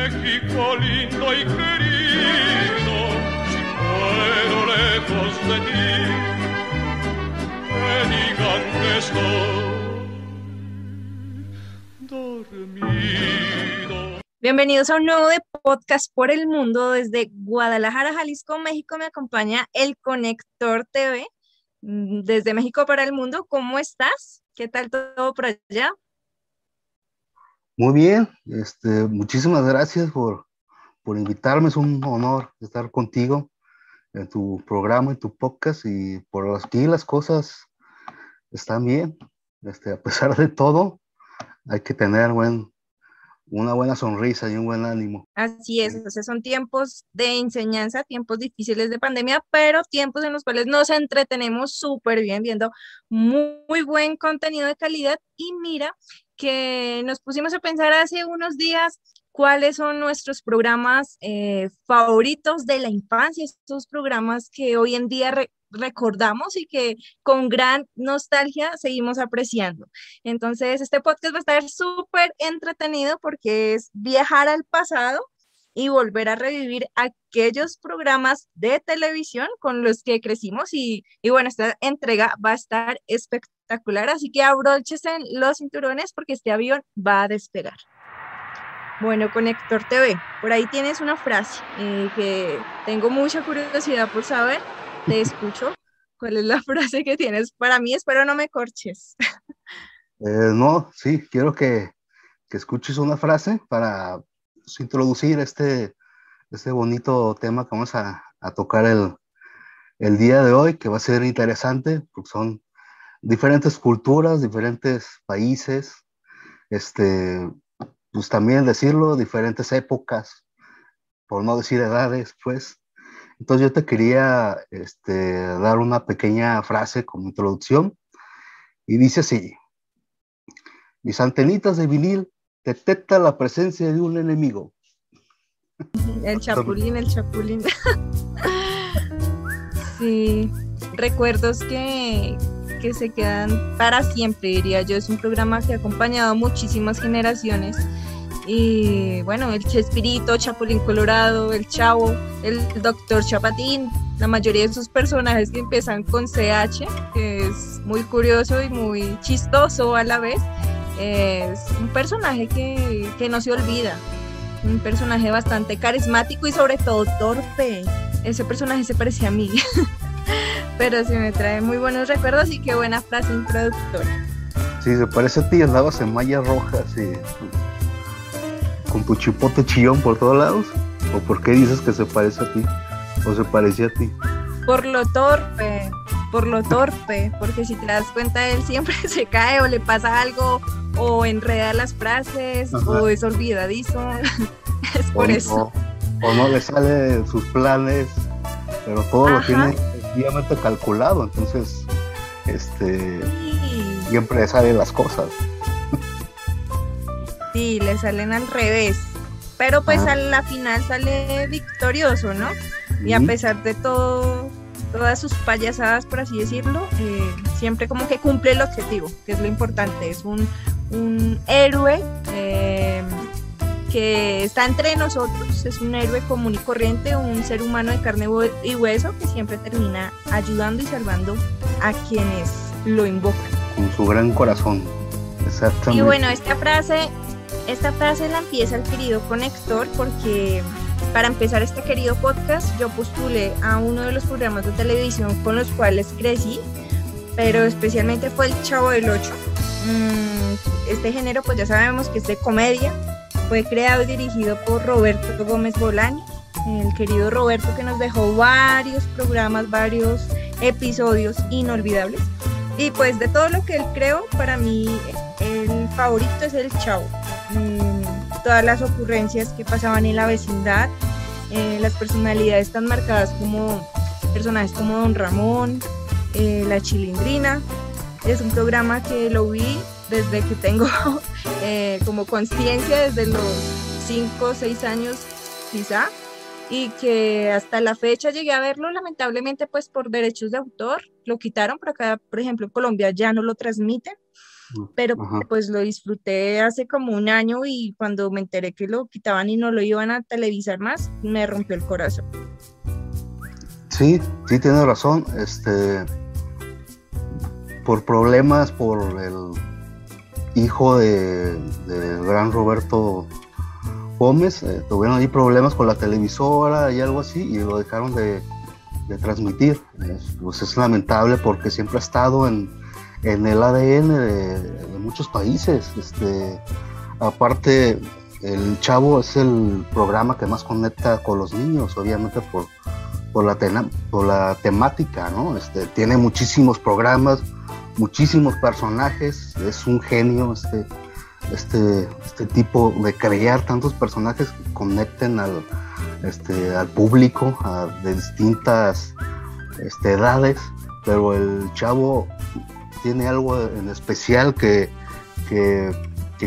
México lindo y querido, si muero lejos de ti, que digan que estoy dormido. Bienvenidos a un nuevo de podcast por el mundo desde Guadalajara, Jalisco, México. Me acompaña el Conector TV mm, desde México para el mundo. ¿Cómo estás? ¿Qué tal todo por allá? Muy bien, este, muchísimas gracias por, por invitarme. Es un honor estar contigo en tu programa, en tu podcast y por aquí las cosas están bien. Este, a pesar de todo, hay que tener buen, una buena sonrisa y un buen ánimo. Así es, o sea, son tiempos de enseñanza, tiempos difíciles de pandemia, pero tiempos en los cuales nos entretenemos súper bien viendo muy, muy buen contenido de calidad. Y mira que nos pusimos a pensar hace unos días cuáles son nuestros programas eh, favoritos de la infancia, estos programas que hoy en día recordamos y que con gran nostalgia seguimos apreciando. Entonces, este podcast va a estar súper entretenido porque es viajar al pasado y volver a revivir aquellos programas de televisión con los que crecimos y, y bueno, esta entrega va a estar espectacular, así que abróchese los cinturones porque este avión va a despegar. Bueno, Conector TV, por ahí tienes una frase eh, que tengo mucha curiosidad por saber, te escucho. ¿Cuál es la frase que tienes para mí? Espero no me corches. Eh, no, sí, quiero que, que escuches una frase para introducir este, este bonito tema que vamos a, a tocar el, el, día de hoy, que va a ser interesante, porque son diferentes culturas, diferentes países, este, pues también decirlo, diferentes épocas, por no decir edades, pues. Entonces yo te quería este, dar una pequeña frase como introducción y dice así, mis antenitas de vinil detecta la presencia de un enemigo. El chapulín, el chapulín. sí, recuerdos que, que se quedan para siempre, diría yo. Es un programa que ha acompañado a muchísimas generaciones. Y bueno, el Chespirito, Chapulín Colorado, el Chavo, el Doctor Chapatín, la mayoría de sus personajes que empiezan con CH, que es muy curioso y muy chistoso a la vez es un personaje que, que, no se olvida, un personaje bastante carismático y sobre todo torpe. Ese personaje se parecía a mí, pero sí me trae muy buenos recuerdos y qué buena frase introductoria. Sí, se parece a ti, andabas en mallas rojas y con tu chipote chillón por todos lados. ¿O por qué dices que se parece a ti? ¿O se parecía a ti? Por lo torpe, por lo torpe, porque si te das cuenta, él siempre se cae o le pasa algo o enreda las frases o es olvidadizo. es por eso. o no le sale sus planes, pero todo lo tiene obviamente calculado, entonces este siempre le salen las cosas. sí, le salen al revés. Pero pues a la final sale victorioso, ¿no? Y a pesar de todo, todas sus payasadas, por así decirlo, eh, siempre como que cumple el objetivo, que es lo importante. Es un, un héroe eh, que está entre nosotros, es un héroe común y corriente, un ser humano de carne y hueso que siempre termina ayudando y salvando a quienes lo invocan. Con su gran corazón, exactamente. Y bueno, esta frase, esta frase la empieza el querido conector porque para empezar este querido podcast yo postulé a uno de los programas de televisión con los cuales crecí, pero especialmente fue el Chavo del Ocho. Mm, este género pues ya sabemos que es de comedia, fue creado y dirigido por Roberto Gómez Bolaño, el querido Roberto que nos dejó varios programas, varios episodios inolvidables. Y pues de todo lo que él creó, para mí el favorito es el Chavo. Todas las ocurrencias que pasaban en la vecindad, eh, las personalidades tan marcadas como personajes como Don Ramón, eh, La Chilindrina. Es un programa que lo vi desde que tengo eh, como conciencia, desde los 5 o 6 años quizá, y que hasta la fecha llegué a verlo, lamentablemente pues por derechos de autor, lo quitaron, por acá, por ejemplo, en Colombia ya no lo transmiten, pero pues lo disfruté hace como un año y cuando me enteré que lo quitaban y no lo iban a televisar más, me rompió el corazón. Sí, sí, tiene razón. Este, por problemas, por el hijo de, del gran Roberto Gómez, eh, tuvieron ahí problemas con la televisora y algo así, y lo dejaron de, transmitir. pues es lamentable porque siempre ha estado en, el ADN de, muchos países. Este, aparte, el Chavo es el programa que más conecta con los niños, obviamente por, por, la, por la temática, ¿no? Este, tiene muchísimos programas, muchísimos personajes, es un genio este, este, este tipo de crear tantos personajes que conecten al, este, al público de distintas este, edades, pero el chavo tiene algo en especial que, que,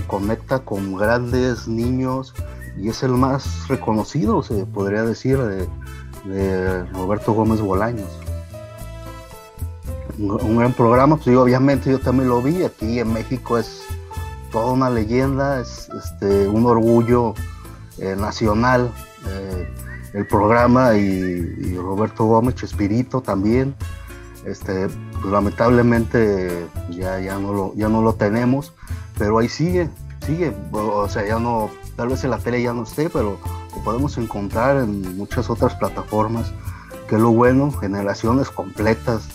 conecta con grandes niños y es el más reconocido, se podría decir, de, Roberto Gómez Bolaños. Un, gran programa, pues obviamente yo también lo vi, aquí en México es toda una leyenda, es este, un orgullo eh, nacional eh, el programa y, Roberto Gómez Chespirito también, este, pues, lamentablemente ya, ya, no lo, ya no lo tenemos, pero ahí sigue, sigue, o sea, ya no, tal vez en la tele ya no esté, pero lo podemos encontrar en muchas otras plataformas, que es lo bueno, generaciones completas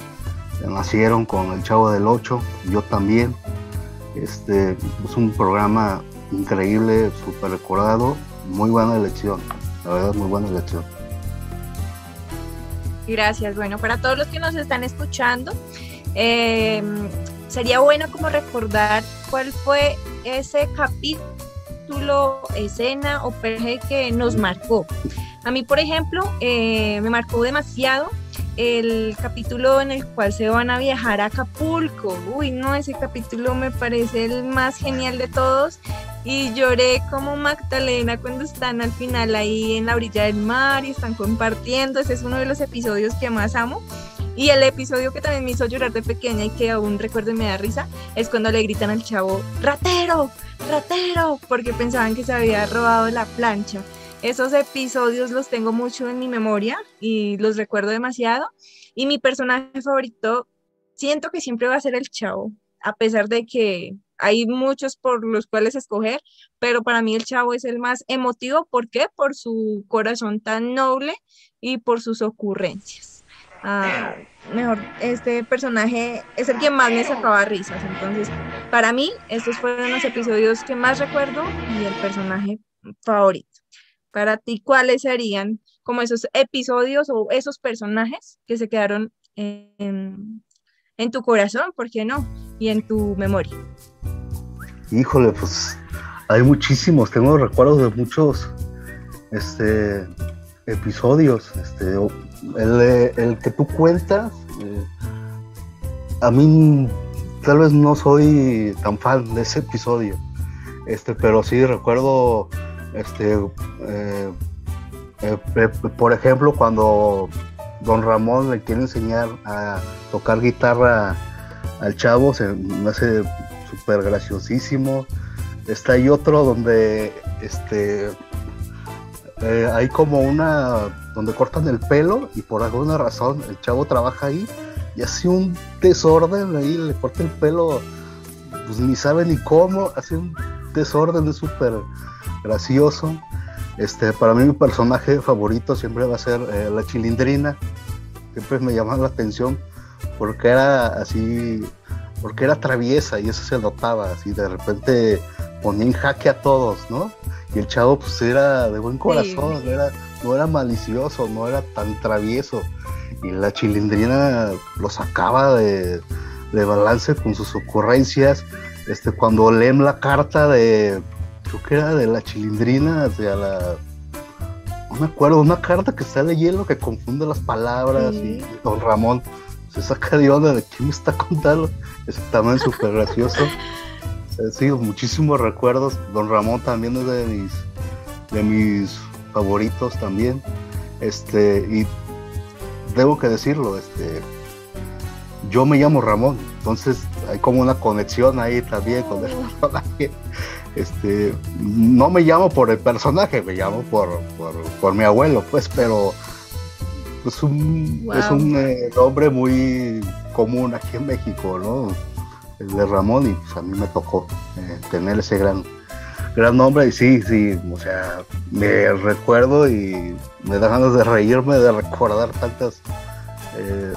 nacieron con el Chavo del 8, yo también. Este, es un programa increíble, súper recordado, muy buena elección, la verdad, muy buena elección. Gracias, bueno, para todos los que nos están escuchando, eh, sería bueno como recordar cuál fue ese capítulo, escena o personaje que nos marcó. A mí, por ejemplo, eh, me marcó demasiado el capítulo en el cual se van a viajar a Acapulco. Uy, no, ese capítulo me parece el más genial de todos. Y lloré como Magdalena cuando están al final ahí en la orilla del mar y están compartiendo. Ese es uno de los episodios que más amo. Y el episodio que también me hizo llorar de pequeña y que aún recuerdo y me da risa es cuando le gritan al chavo, ratero, ratero, porque pensaban que se había robado la plancha. Esos episodios los tengo mucho en mi memoria y los recuerdo demasiado. Y mi personaje favorito, siento que siempre va a ser el chavo, a pesar de que hay muchos por los cuales escoger, pero para mí el chavo es el más emotivo. ¿Por qué? Por su corazón tan noble y por sus ocurrencias. Ah, mejor, este personaje es el que más me sacaba risas. Entonces, para mí, estos fueron los episodios que más recuerdo y el personaje favorito para ti, ¿cuáles serían como esos episodios o esos personajes que se quedaron en, tu corazón, ¿por qué no? Y en tu memoria. Híjole, pues hay muchísimos, tengo recuerdos de muchos este, episodios. Este, el, que tú cuentas, eh, a mí tal vez no soy tan fan de ese episodio, este, pero sí recuerdo este, eh, eh, por ejemplo, cuando Don Ramón le quiere enseñar a tocar guitarra al chavo, se me hace súper graciosísimo. Está ahí otro donde este eh, hay como una donde cortan el pelo y por alguna razón el chavo trabaja ahí y hace un desorden ahí, le corta el pelo, pues ni sabe ni cómo, hace un desorden, de súper gracioso. Este, para mí mi personaje favorito siempre va a ser eh, la chilindrina. Siempre me llama la atención porque era así, porque era traviesa y eso se notaba, así de repente ponía en jaque a todos, ¿no? Y el chavo pues era de buen corazón, era, no era malicioso, no era tan travieso. Y la chilindrina lo sacaba de, de balance con sus ocurrencias. Este, cuando leen la carta de creo que era de la chilindrina hacia la. No me acuerdo, una carta que sale hielo que confunde las palabras y Don Ramón se saca de onda de quién me está contando. Ese también súper gracioso. Sí, muchísimos recuerdos. Don Ramón también es de mis, de mis favoritos también. Este, y debo que decirlo, este, yo me llamo Ramón, entonces hay como una conexión ahí también con el personaje. Este, no me llamo por el personaje, me llamo por, por, mi abuelo, pues, pero es un, es un eh, nombre muy común aquí en México, ¿no? El de Ramón, y pues a mí me tocó eh, tener ese gran, gran nombre, y sí, sí, o sea, me recuerdo y me da ganas de reírme, de recordar tantas, eh,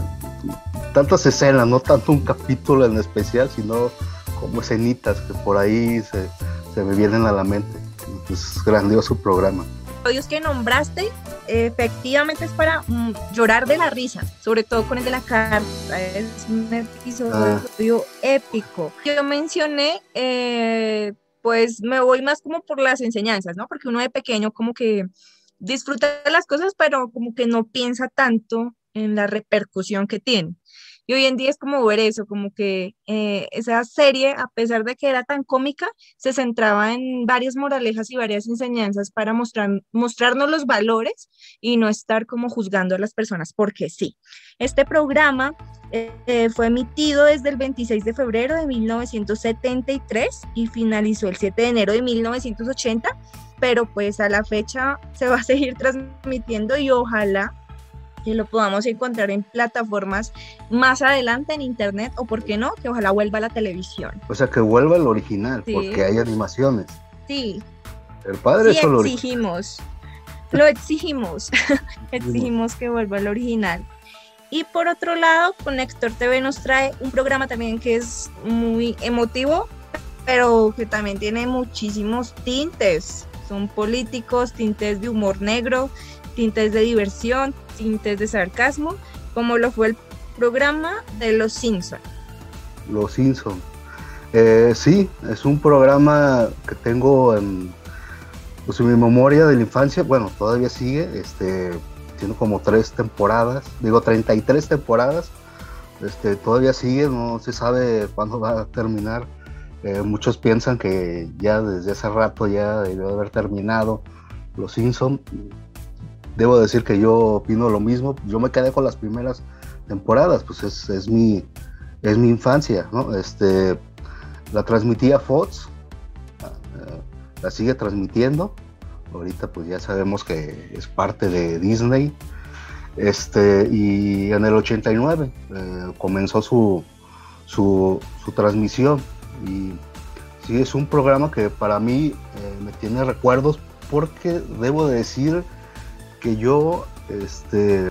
tantas escenas, no tanto un capítulo en especial, sino como escenitas que por ahí se, se me vienen a la mente. Es grandioso programa. Dios que nombraste efectivamente es para mm, llorar de la risa, sobre todo con el de la carta. Es un episodio ah. épico. Yo mencioné, eh, pues me voy más como por las enseñanzas, ¿no? Porque uno de pequeño como que disfruta de las cosas, pero como que no piensa tanto en la repercusión que tiene. Y hoy en día es como ver eso, como que eh, esa serie, a pesar de que era tan cómica, se centraba en varias moralejas y varias enseñanzas para mostrar, mostrarnos los valores y no estar como juzgando a las personas, porque sí. Este programa eh, fue emitido desde el 26 de febrero de 1973 y finalizó el 7 de enero de 1980, pero pues a la fecha se va a seguir transmitiendo y ojalá que lo podamos encontrar en plataformas más adelante en internet o por qué no, que ojalá vuelva a la televisión. O sea, que vuelva el original, porque hay animaciones. Sí. El padre sí, lo exigimos. Lo exigimos. exigimos que vuelva el original. Y por otro lado, Conector TV nos trae un programa también que es muy emotivo, pero que también tiene muchísimos tintes. Son políticos, tintes de humor negro, tintes de diversión, tintes de sarcasmo, como lo fue el programa de Los Simpson. Los Simpson. Eh, sí, es un programa que tengo en, pues, mi memoria de la infancia. Bueno, todavía sigue, este, tiene como tres temporadas, digo 33 temporadas. Este, todavía sigue, no se sabe cuándo va a terminar. Eh, muchos piensan que ya desde hace rato ya debió haber terminado Los Simpson debo decir que yo opino lo mismo. Yo me quedé con las primeras temporadas, pues es, mi, es mi infancia, ¿no? Este, la transmitía Fox, eh, la sigue transmitiendo. Ahorita pues ya sabemos que es parte de Disney. Este, y en el 89 eh, comenzó su, su, transmisión. Y sí, es un programa que para mí eh, me tiene recuerdos porque debo decir que yo, este,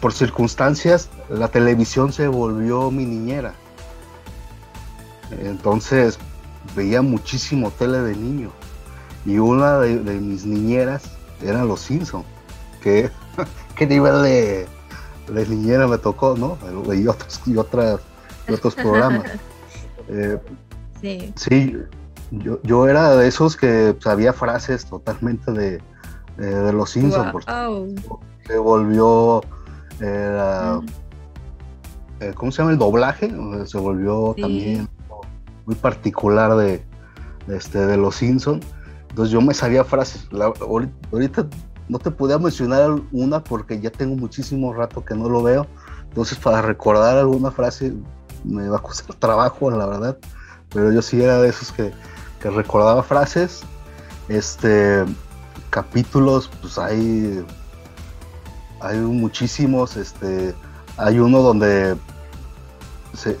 por circunstancias, la televisión se volvió mi niñera. Entonces veía muchísimo tele de niño. Y una de, mis niñeras era Los Simpson. Que, ¿Qué nivel de, de, niñera me tocó, no? Y otros, y otras, otros programas. Eh, sí. sí yo, yo, era de esos que sabía frases totalmente de, eh, de los Simpsons, se volvió eh, eh, ¿cómo se llama? el doblaje, se volvió también muy particular de, este, de los Simpsons. Entonces yo me sabía frases. ahorita no te podía mencionar una porque ya tengo muchísimo rato que no lo veo. Entonces para recordar alguna frase me va a costar trabajo, la verdad. Pero yo sí era de esos que, que recordaba frases. Este, capítulos, pues hay, hay muchísimos, este, hay uno donde se,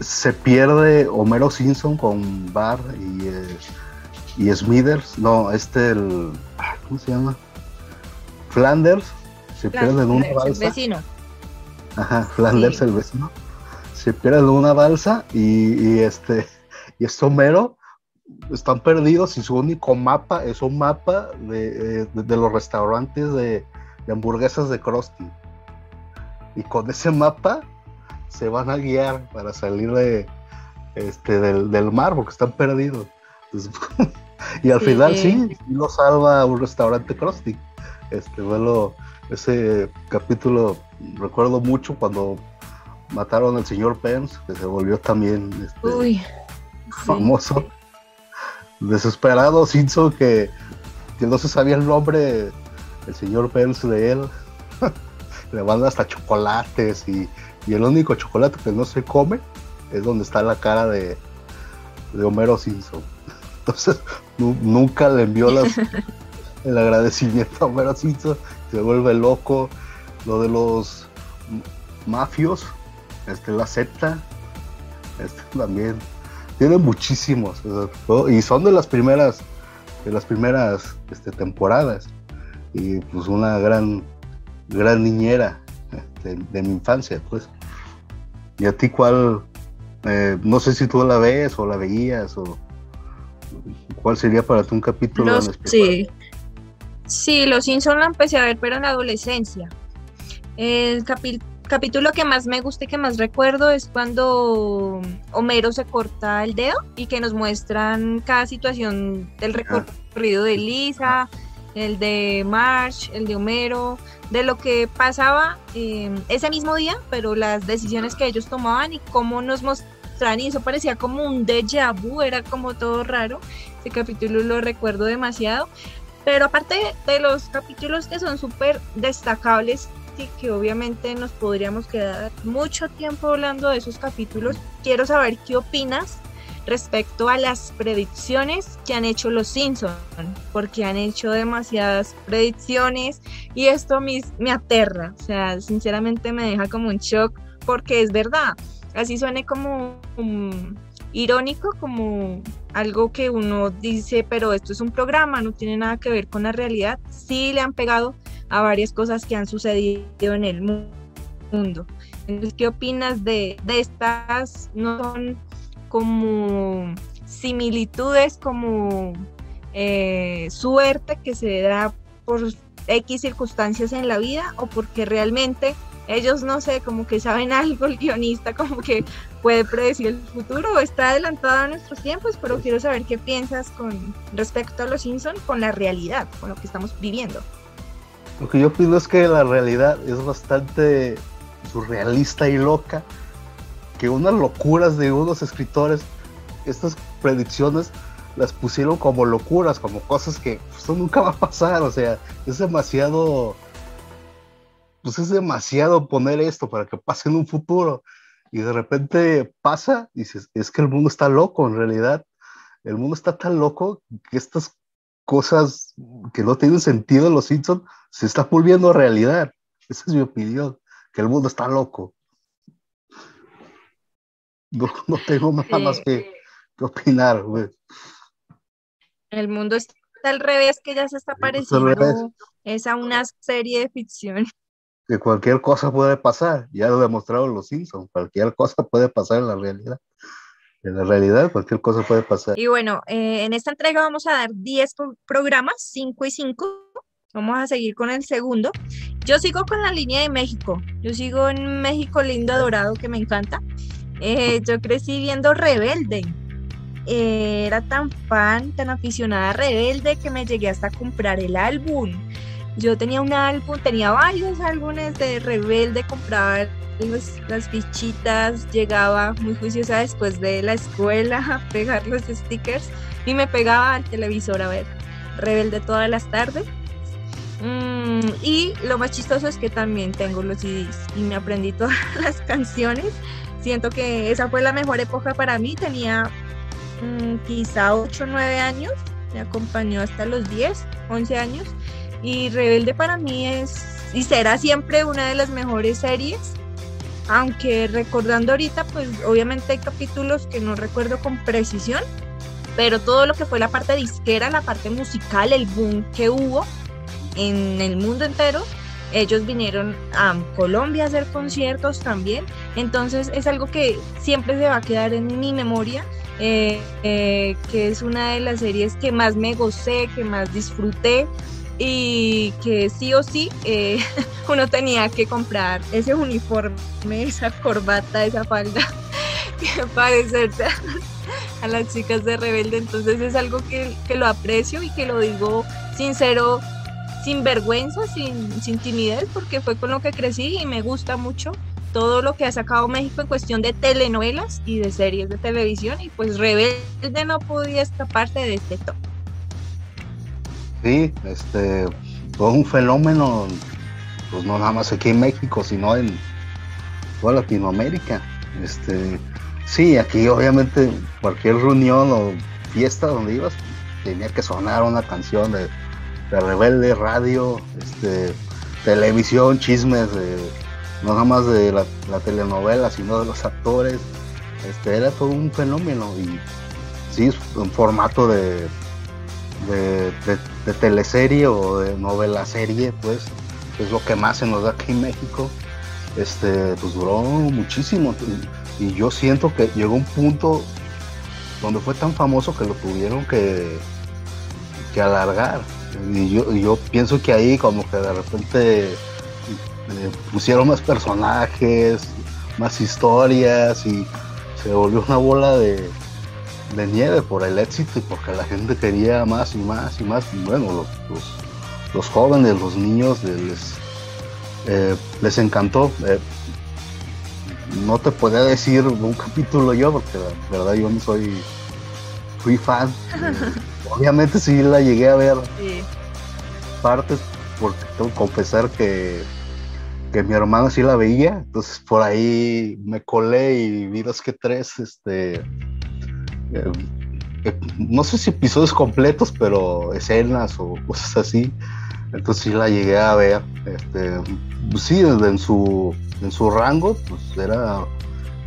se, pierde Homero Simpson con Bar y, eh, y Smithers, no, este, el, ¿cómo se llama? Flanders, se pierde en una balsa. El vecino. Ajá, Flanders, el vecino. Se pierde en una balsa y, y este, y es Homero están perdidos y su único mapa es un mapa de, eh, los restaurantes de, hamburguesas de Krusty. Y con ese mapa se van a guiar para salir de, este, del, mar porque están perdidos. y al final sí, lo salva un restaurante Krusty. Este, bueno, ese capítulo recuerdo mucho cuando mataron al señor Pence, que se volvió también este, famoso desesperado Simpson que, que no se sabía el nombre el señor Pence de él. Le manda hasta chocolates y, Y el único chocolate que no se come es donde está la cara de, de Homero Simpson. Entonces, nunca le envió el agradecimiento a Homero Simpson, se vuelve loco. Lo de los mafios, este, la secta, este también. Tiene muchísimos, y son de las primeras, de las primeras este, temporadas. Y pues una gran, gran niñera este, de mi infancia, pues. ¿Y a ti cuál? Eh, no sé si tú la ves o la veías o cuál sería para ti un capítulo Sí, sí, Los Simpsons lo empecé a ver, pero en la adolescencia. El capítulo que más me gusta y que más recuerdo es cuando Homero se corta el dedo y que nos muestran cada situación del recorrido de Lisa, el de March, el de Homero, de lo que pasaba eh, ese mismo día, pero las decisiones que ellos tomaban y cómo nos mostraban, y eso parecía como un déjà vu, era como todo raro. Ese capítulo lo recuerdo demasiado. Pero aparte de los capítulos que son súper destacables que obviamente nos podríamos quedar mucho tiempo hablando de esos capítulos, quiero saber qué opinas respecto a las predicciones que han hecho los Simpsons, porque han hecho demasiadas predicciones y esto me, me aterra, o sea, sinceramente me deja como un shock porque es verdad, así suene como irónico, como algo que uno dice, pero esto es un programa, no tiene nada que ver con la realidad, sí le han pegado a varias cosas que han sucedido en el mundo. Entonces, ¿qué opinas de, de estas? No son como similitudes, como eh, suerte que se da por X circunstancias en la vida o porque realmente ellos, no sé, como que saben algo, el guionista como que puede predecir el futuro o está adelantado a nuestros tiempos, pero quiero saber qué piensas con respecto a los Simpsons, con la realidad, con lo que estamos viviendo. Lo que yo pienso es que la realidad es bastante surrealista y loca que unas locuras de unos escritores, estas predicciones las pusieron como locuras, como cosas que esto nunca va a pasar, o sea, es demasiado, pues es demasiado poner esto para que pase en un futuro. Y de repente pasa y dices, es que el mundo está loco en realidad, el mundo está tan loco que estas cosas que no tienen sentido en los Simpsons se están volviendo realidad, esa es mi opinión, que el mundo está loco. No, tengo nada más que, opinar, güey. El mundo está al revés, que ya se está pareciendo es a una serie de ficción. Que cualquier cosa puede pasar, ya lo demostraron los Simpsons, cualquier cosa puede pasar en la realidad. En la realidad, cualquier cosa puede pasar. Y bueno, eh, en esta entrega vamos a dar 10 programas, 5 y 5. Vamos a seguir con el segundo. Yo sigo con la línea de México. Yo sigo en México lindo, dorado, que me encanta. Eh, yo crecí viendo Rebelde. Eh, era tan fan, tan aficionada a Rebelde que me llegué hasta a comprar el álbum. Yo tenía un álbum, tenía varios álbumes de Rebelde, compraba las fichitas, llegaba muy juiciosa después de la escuela a pegar los stickers y me pegaba al televisor a ver Rebelde todas las tardes. Mm, y lo más chistoso es que también tengo los CDs y me aprendí todas las canciones siento que esa fue la mejor época para mí. Tenía mm, quizá 8 o 9 años, me acompañó hasta los 10, 11 años. Y Rebelde para mí es y será siempre una de las mejores series. Aunque recordando ahorita, pues obviamente hay capítulos que no recuerdo con precisión, pero todo lo que fue la parte disquera, la parte musical, el boom que hubo en el mundo entero, ellos vinieron a Colombia a hacer conciertos también, entonces es algo que siempre se va a quedar en mi memoria, eh, eh, que es una de las series que más me gocé, que más disfruté y que sí o sí eh, uno tenía que comprar ese uniforme, esa corbata, esa falda que parecerse a las chicas de Rebelde. Entonces es algo que, que lo aprecio y que lo digo sincero sin vergüenza, sin, sin timidez, porque fue con lo que crecí y me gusta mucho todo lo que ha sacado México en cuestión de telenovelas y de series de televisión y pues Rebelde no podía escaparse de este top. Sí, este fue un fenómeno, pues no nada más aquí en México, sino en, toda Latinoamérica. Este, sí, aquí obviamente cualquier reunión o fiesta donde ibas tenía que sonar una canción de, de Rebelde, radio, este, televisión, chismes, no nada más de la, telenovela, sino de los actores. Este, era todo un fenómeno y sí, un formato de, de, teleserie o de novela serie, pues es lo que más se nos da aquí en México. Este, pues duró muchísimo y, yo siento que llegó un punto donde fue tan famoso que lo tuvieron que, que alargar. Y yo, yo pienso que ahí como que de repente eh, pusieron más personajes, más historias y se volvió una bola de, nieve por el éxito y porque la gente quería más y más y más. Bueno, los, jóvenes, los niños les, eh, les encantó. Eh, no te podía decir un capítulo yo porque la verdad yo no soy fui fan obviamente sí la llegué a ver partes porque tengo que confesar que, que mi hermano sí la veía, entonces por ahí me colé y vi dos que tres, este, eh, eh, no sé si episodios completos, pero escenas o cosas así, entonces sí la llegué a ver, este, pues sí, en su, en su rango, pues era,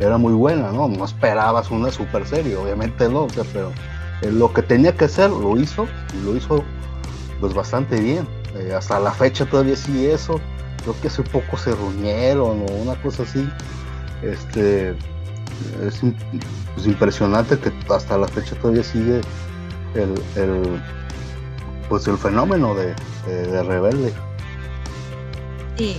era muy buena, ¿no? No esperabas una super serie, obviamente no, pero eh, lo que tenía que hacer lo hizo y lo hizo pues bastante bien. Hasta la fecha todavía sí eso. Creo que hace poco se reunieron o una cosa así. Este es pues, impresionante que hasta la fecha todavía sigue el, pues el fenómeno de, de rebelde. Sí,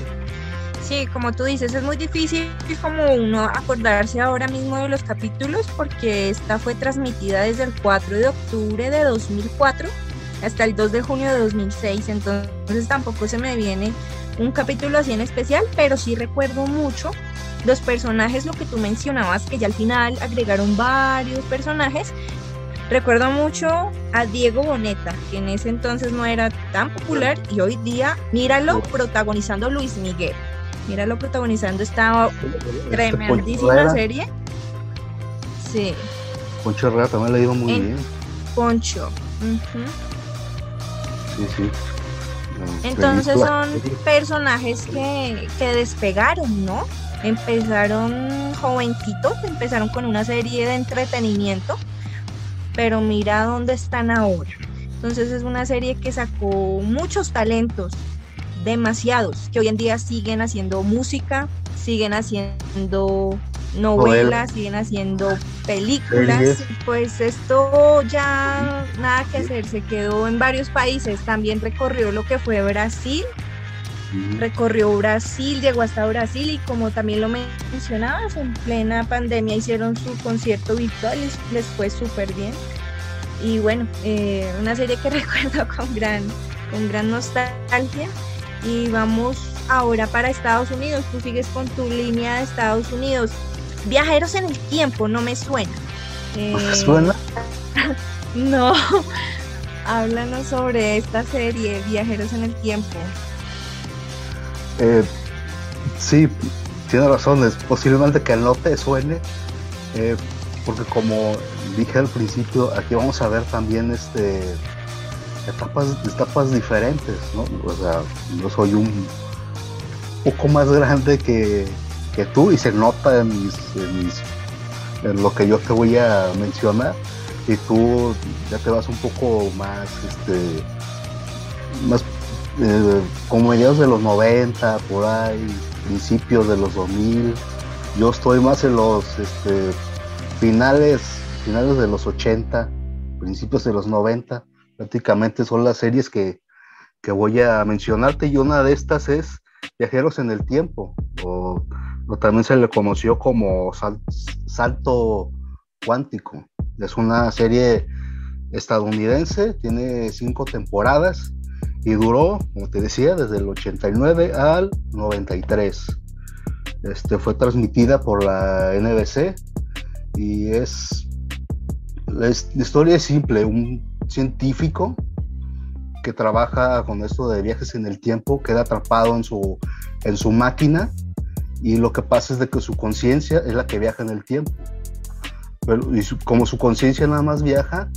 Sí, como tú dices, es muy difícil como uno acordarse ahora mismo de los capítulos porque esta fue transmitida desde el 4 de octubre de 2004 hasta el 2 de junio de 2006, entonces tampoco se me viene un capítulo así en especial, pero sí recuerdo mucho los personajes, lo que tú mencionabas, que ya al final agregaron varios personajes. Recuerdo mucho a Diego Boneta, que en ese entonces no era tan popular y hoy día, míralo protagonizando Luis Miguel. Míralo protagonizando esta tremendísima serie. Sí. Poncho Herrera también le digo muy bien. Poncho. Sí, sí. Entonces son personajes que, que despegaron, ¿no? Empezaron jovencitos, empezaron con una serie de entretenimiento, pero mira dónde están ahora. Entonces es una serie que sacó muchos talentos, demasiados, que hoy en día siguen haciendo música, siguen haciendo novelas, siguen haciendo películas. Pues esto ya nada que hacer, se quedó en varios países. También recorrió lo que fue Brasil, recorrió Brasil, llegó hasta Brasil y como también lo mencionabas, en plena pandemia hicieron su concierto virtual y les fue súper bien. Y bueno, eh, una serie que recuerdo con gran, con gran nostalgia y vamos ahora para Estados Unidos. Tú sigues con tu línea de Estados Unidos. Viajeros en el tiempo, no me suena. Eh, suena? no. Háblanos sobre esta serie, Viajeros en el tiempo. Eh, sí, tiene razón, es posiblemente que no te suene, eh, porque como dije al principio, aquí vamos a ver también este etapas, etapas diferentes, ¿no? O sea, yo soy un poco más grande que, tú y se nota en, mis, en, lo que yo te voy a mencionar y tú ya te vas un poco más, este, más como mediados de los 90, por ahí, principios de los 2000. Yo estoy más en los este, finales, finales de los 80, principios de los 90 prácticamente son las series que, voy a mencionarte y una de estas es Viajeros en el Tiempo, o, también se le conoció como Salto Cuántico. Es una serie estadounidense, tiene cinco temporadas y duró, como te decía, desde el 89 al 93. Este, fue transmitida por la NBC y es la, historia es simple, un científico que trabaja con esto de viajes en el tiempo queda atrapado en su, en su máquina y lo que pasa es de que su conciencia es la que viaja en el tiempo. Pero, y como su conciencia nada más viaja,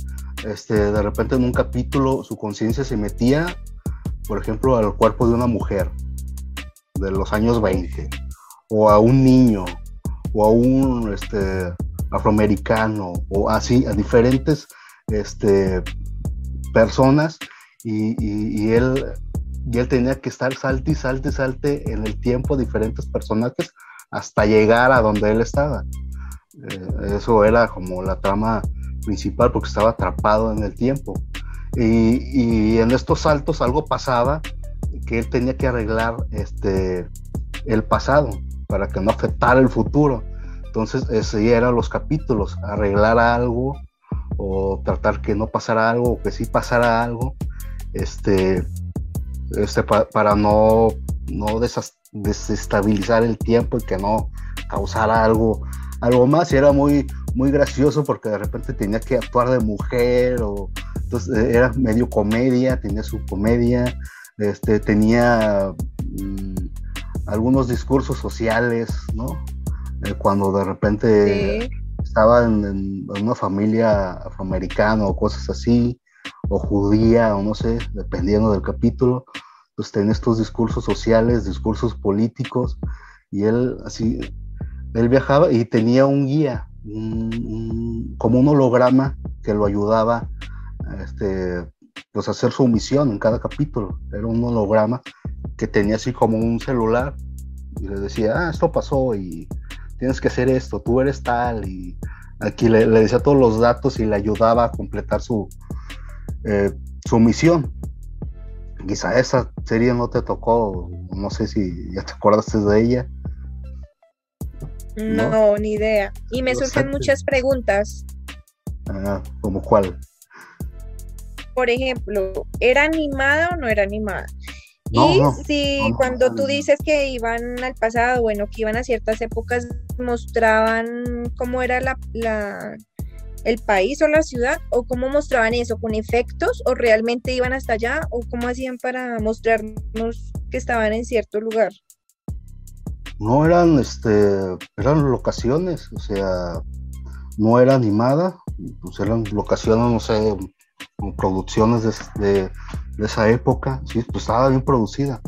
este, de repente en un capítulo su conciencia se metía, por ejemplo, al cuerpo de una mujer de los años 20, o a un niño, o a un este, afroamericano, o así, a diferentes este, personas, y, y, él, y él tenía que estar salte y salte, salte en el tiempo diferentes personajes hasta llegar a donde él estaba. Eh, eso era como la trama principal porque estaba atrapado en el tiempo. Y, en estos saltos algo pasaba que él tenía que arreglar este, el pasado para que no afectara el futuro. Entonces, ese eran los capítulos, arreglar algo o tratar que no pasara algo o que sí pasara algo, este, este para no, no desestabilizar el tiempo y que no causara algo, algo más. Y era muy, muy gracioso porque de repente tenía que actuar de mujer o entonces eh, era medio comedia, tenía su comedia, este, tenía mm, algunos discursos sociales, ¿no? Eh, cuando de repente estaba en, una familia afroamericana o cosas así, o judía, o no sé, dependiendo del capítulo, pues tenía estos discursos sociales, discursos políticos, y él así, él viajaba y tenía un guía, como un holograma que lo ayudaba este, pues, a hacer su misión en cada capítulo. Era un holograma que tenía así como un celular y le decía, ah, esto pasó y tienes que hacer esto, tú eres tal y aquí le, decía todos los datos y le ayudaba a completar su, eh, su misión. Quizá esa serie no te tocó, no sé si ya te acordaste de ella. No, ni idea. Y me surgen muchas preguntas. Ah, ¿Como cuál? Por ejemplo, ¿era animada o no era animada? y si cuando tú dices que iban al pasado, bueno, que iban a ciertas épocas, mostraban cómo era la, la, el país o la ciudad, o cómo mostraban eso, con efectos, o realmente iban hasta allá, o cómo hacían para mostrarnos que estaban en cierto lugar. No eran, este, eran locaciones, o sea, no era animada, pues eran locaciones, no sé, producciones de, de, esa época, sí, pues estaba bien producida,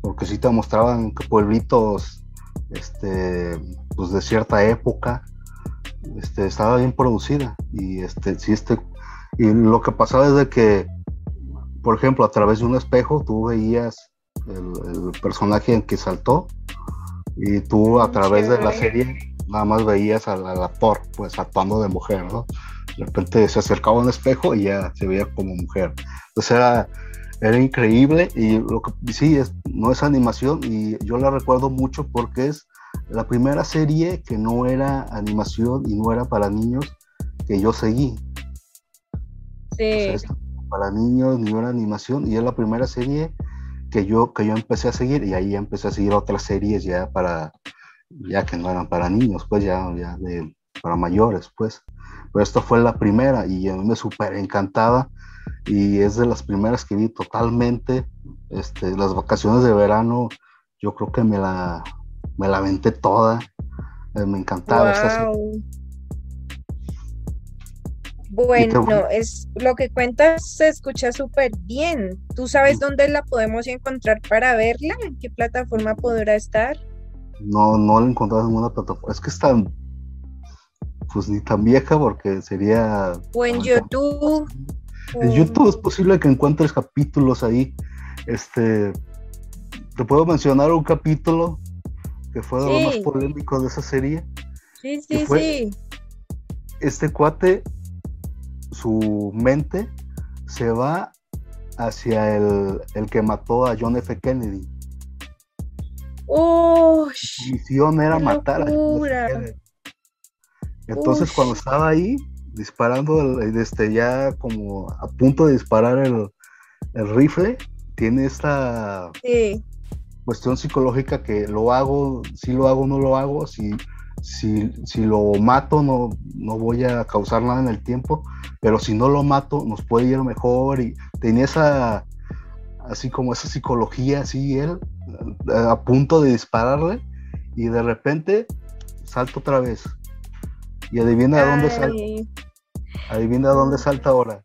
porque sí te mostraban que pueblitos, este, pues de cierta época, este, estaba bien producida, y este, sí, este, y lo que pasaba es de que, por ejemplo, a través de un espejo tú veías el, personaje en que saltó, y tú a través de la serie nada más veías a la, por pues actuando de mujer, ¿no? De repente se acercaba a un espejo y ya se veía como mujer. Entonces era, era increíble y lo que sí, es, no es animación y yo la recuerdo mucho porque es la primera serie que no era animación y no era para niños que yo seguí. Sí. para niños ni era animación y es la primera serie que yo, que yo empecé a seguir y ahí empecé a seguir otras series ya para, ya que no eran para niños, pues ya, ya de, para mayores, pues. Pero esta fue la primera y a mí me súper encantaba y es de las primeras que vi totalmente. Este, las vacaciones de verano, yo creo que me la, me la aventé toda. Eh, me encantaba esta Bueno, es lo que cuentas se escucha súper bien. ¿Tú sabes dónde la podemos encontrar para verla? ¿En qué plataforma podrá estar? No, no la encontré en ninguna plataforma. Es que está pues ni tan vieja porque sería... O en YouTube. En YouTube es posible que encuentres capítulos ahí. Este, te puedo mencionar un capítulo que fue de lo más polémico de esa serie. Sí, sí, sí. Este cuate, su mente se va hacia el, el que mató a John F. Kennedy. Oh, Su misión era matar a John F. Kennedy. Entonces cuando estaba ahí disparando, este, ya como a punto de disparar el, rifle, tiene esta cuestión psicológica que lo hago, si lo hago, no lo hago, si, si, si lo mato no, no voy a causar nada en el tiempo, pero si no lo mato nos puede ir mejor y tenía esa, así como esa psicología, así él, a punto de dispararle y de repente salto otra vez. Y adivina a dónde salta. Adivina a dónde salta ahora.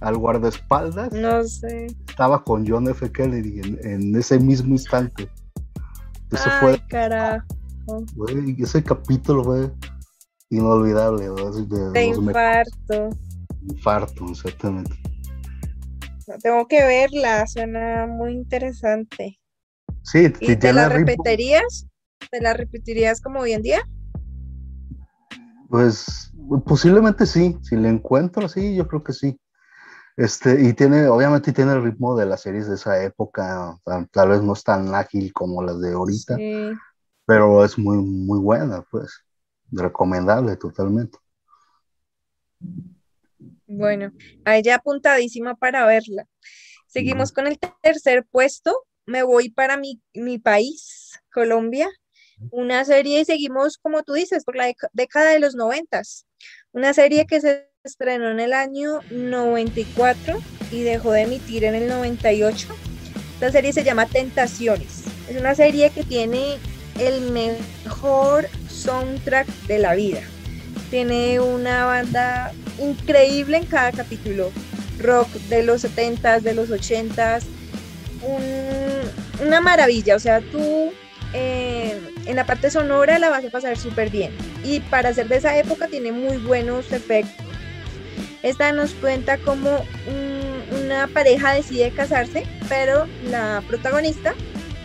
Al guardaespaldas. No sé. Estaba con John F. Kennedy en, ese mismo instante. Eso Ay, fue. carajo. Ese capítulo fue inolvidable. De, infarto. Infarto, exactamente. Tengo que verla, suena muy interesante. Sí, ¿Y te la repetirías? ¿Te la repetirías como hoy en día? Pues posiblemente sí, si la encuentro, sí, yo creo que sí. Este, y tiene, obviamente tiene el ritmo de las series de esa época, tal, vez no es tan ágil como las de ahorita, pero es muy, muy buena, pues, recomendable totalmente. Bueno, ahí ya apuntadísima para verla. Seguimos con el tercer puesto. Me voy para mi, mi país, Colombia. Una serie y seguimos, como tú dices, por la década de los noventas. Una serie que se estrenó en el año 94 y dejó de emitir en el 98. Esta serie se llama Tentaciones. Es una serie que tiene el mejor soundtrack de la vida. Tiene una banda increíble en cada capítulo. Rock de los 70s, de los 80s. una maravilla. O sea, tú eh, en la parte sonora la vas a pasar súper bien. Y para ser de esa época tiene muy buenos efectos. Esta nos cuenta como una pareja decide casarse, pero la protagonista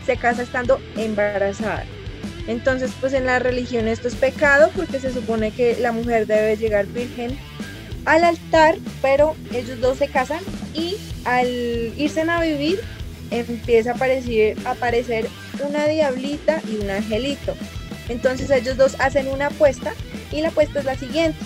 se casa estando embarazada. Entonces, pues en la religión esto es pecado porque se supone que la mujer debe llegar virgen al altar, pero ellos dos se casan y al irse a vivir empieza a aparecer, a aparecer una diablita y un angelito. Entonces ellos dos hacen una apuesta y la apuesta es la siguiente.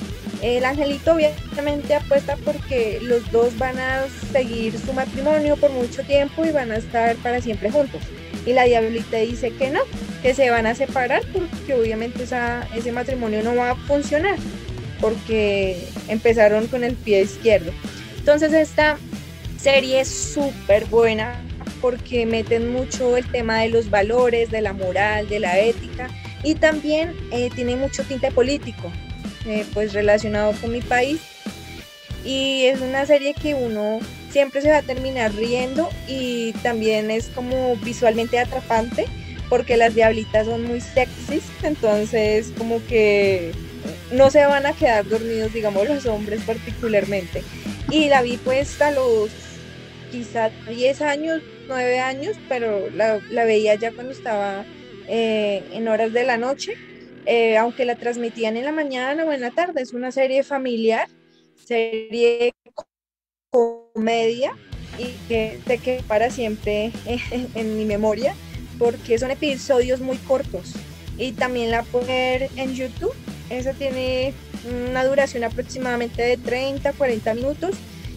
El angelito obviamente apuesta porque los dos van a seguir su matrimonio por mucho tiempo y van a estar para siempre juntos. Y la diablita dice que no, que se van a separar porque obviamente ese matrimonio no va a funcionar porque empezaron con el pie izquierdo. Entonces esta serie es súper buena porque meten mucho el tema de los valores, de la moral, de la ética y también eh, tiene mucho tinte político, eh, pues relacionado con mi país. Y es una serie que uno siempre se va a terminar riendo y también es como visualmente atrapante porque las diablitas son muy sexys, entonces como que no se van a quedar dormidos, digamos, los hombres particularmente. Y la vi pues a los quizá 10 años, 9 años, pero la, veía ya cuando estaba eh, en horas de la noche, eh, aunque la transmitían en la mañana o en la tarde. Es una serie familiar, serie comedia y que te queda para siempre en mi memoria porque son episodios muy cortos y también la pueden ver en YouTube. Esa tiene una duración aproximadamente de 30 40 minutos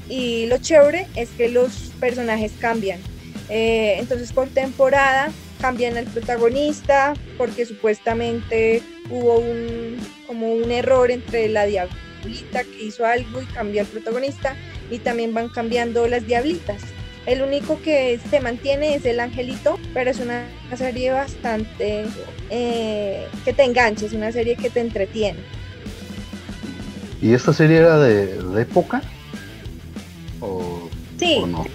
y lo chévere es que los personajes cambian. Eh, entonces por temporada cambian el protagonista porque supuestamente hubo un, como un error entre la diablita que hizo algo y cambia el protagonista y también van cambiando las diablitas. El único que se mantiene es el angelito, pero es una serie bastante eh, que te engancha, es una serie que te entretiene. ¿Y esta serie era de, época? ¿O, sí. no?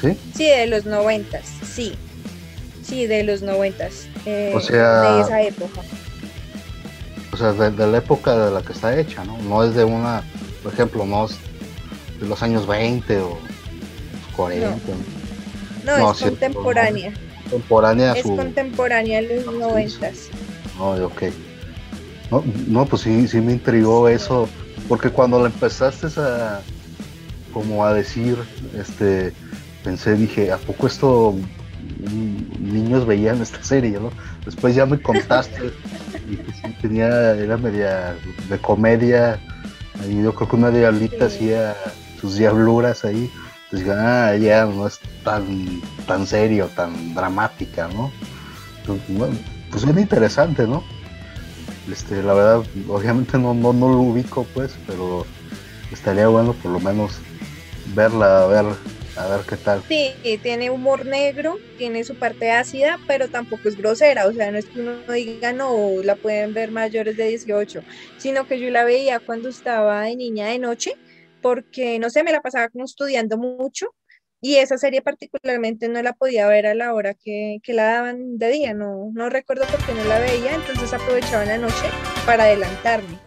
¿Sí? Sí, de los noventas, sí. Sí, de los noventas. Eh, o sea, de esa época. O sea, de, la época de la que está hecha, ¿no? No es de una, por ejemplo, no es de los años 20 o 40. No, es contemporánea. Contemporánea. Es contemporánea en los noventas. No, ok. No, no, pues sí, sí me intrigó eso, porque cuando la empezaste a como a decir, este, pensé, dije, ¿a poco esto niños veían esta serie, no? Después ya me contaste y que sí tenía, era media de comedia, y yo creo que una diablita hacía sus diabluras ahí pues ah, ya no es tan, tan serio, tan dramática, ¿no? Pues, pues bien interesante, ¿no? Este, la verdad, obviamente no, no, no lo ubico, pues, pero estaría bueno por lo menos verla, a ver A ver qué tal. Sí, tiene humor negro, tiene su parte ácida, pero tampoco es grosera. O sea, no es que uno diga no, la pueden ver mayores de 18, sino que yo la veía cuando estaba de niña de noche, porque no sé, me la pasaba como estudiando mucho. Y esa serie particularmente no la podía ver a la hora que, que la daban de día, no, no recuerdo por qué no la veía, entonces aprovechaba en la noche para adelantarme.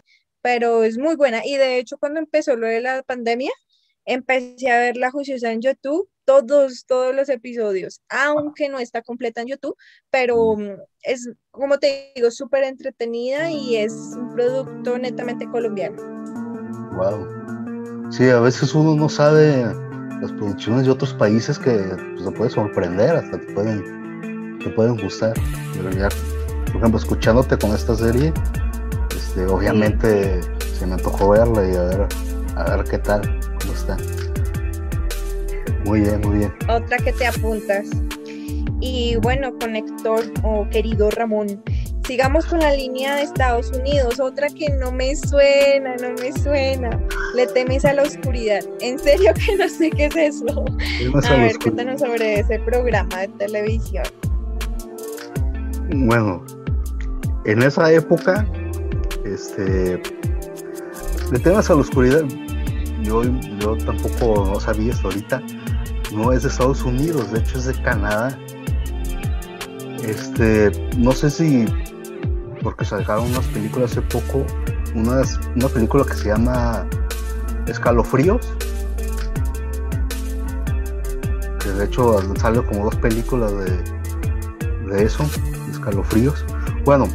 Pero es muy buena. Y de hecho, cuando empezó lo de la pandemia, empecé a ver La Juiciosa en YouTube, todos, todos los episodios, aunque no está completa en YouTube, pero mm, es, como te digo, súper entretenida y es un producto netamente colombiano. Wow. Sí, a veces uno no sabe las producciones de otros países que pues, se puede sorprender, hasta te pueden, te pueden gustar. por ejemplo, escuchándote con esta serie, este, obviamente se me antojó verla y a ver, a ver qué tal. Muy bien, muy bien. Otra que te apuntas. Y bueno, conector o querido Ramón, sigamos con la línea de Estados Unidos. Otra que no me suena, no me suena. Le temes a la oscuridad. En serio que no sé qué es eso. A, ver, cuéntanos sobre ese programa de televisión. Bueno, en esa época, este, le temes a la oscuridad yo, yo tampoco no sabía hasta ahorita, no es de Estados Unidos, de hecho es de Canadá. Este, no sé si, porque sacaron unas películas hace poco, unas, una película que se llama Escalofríos, que de hecho sale como dos películas de, de eso, Escalofríos. Bueno,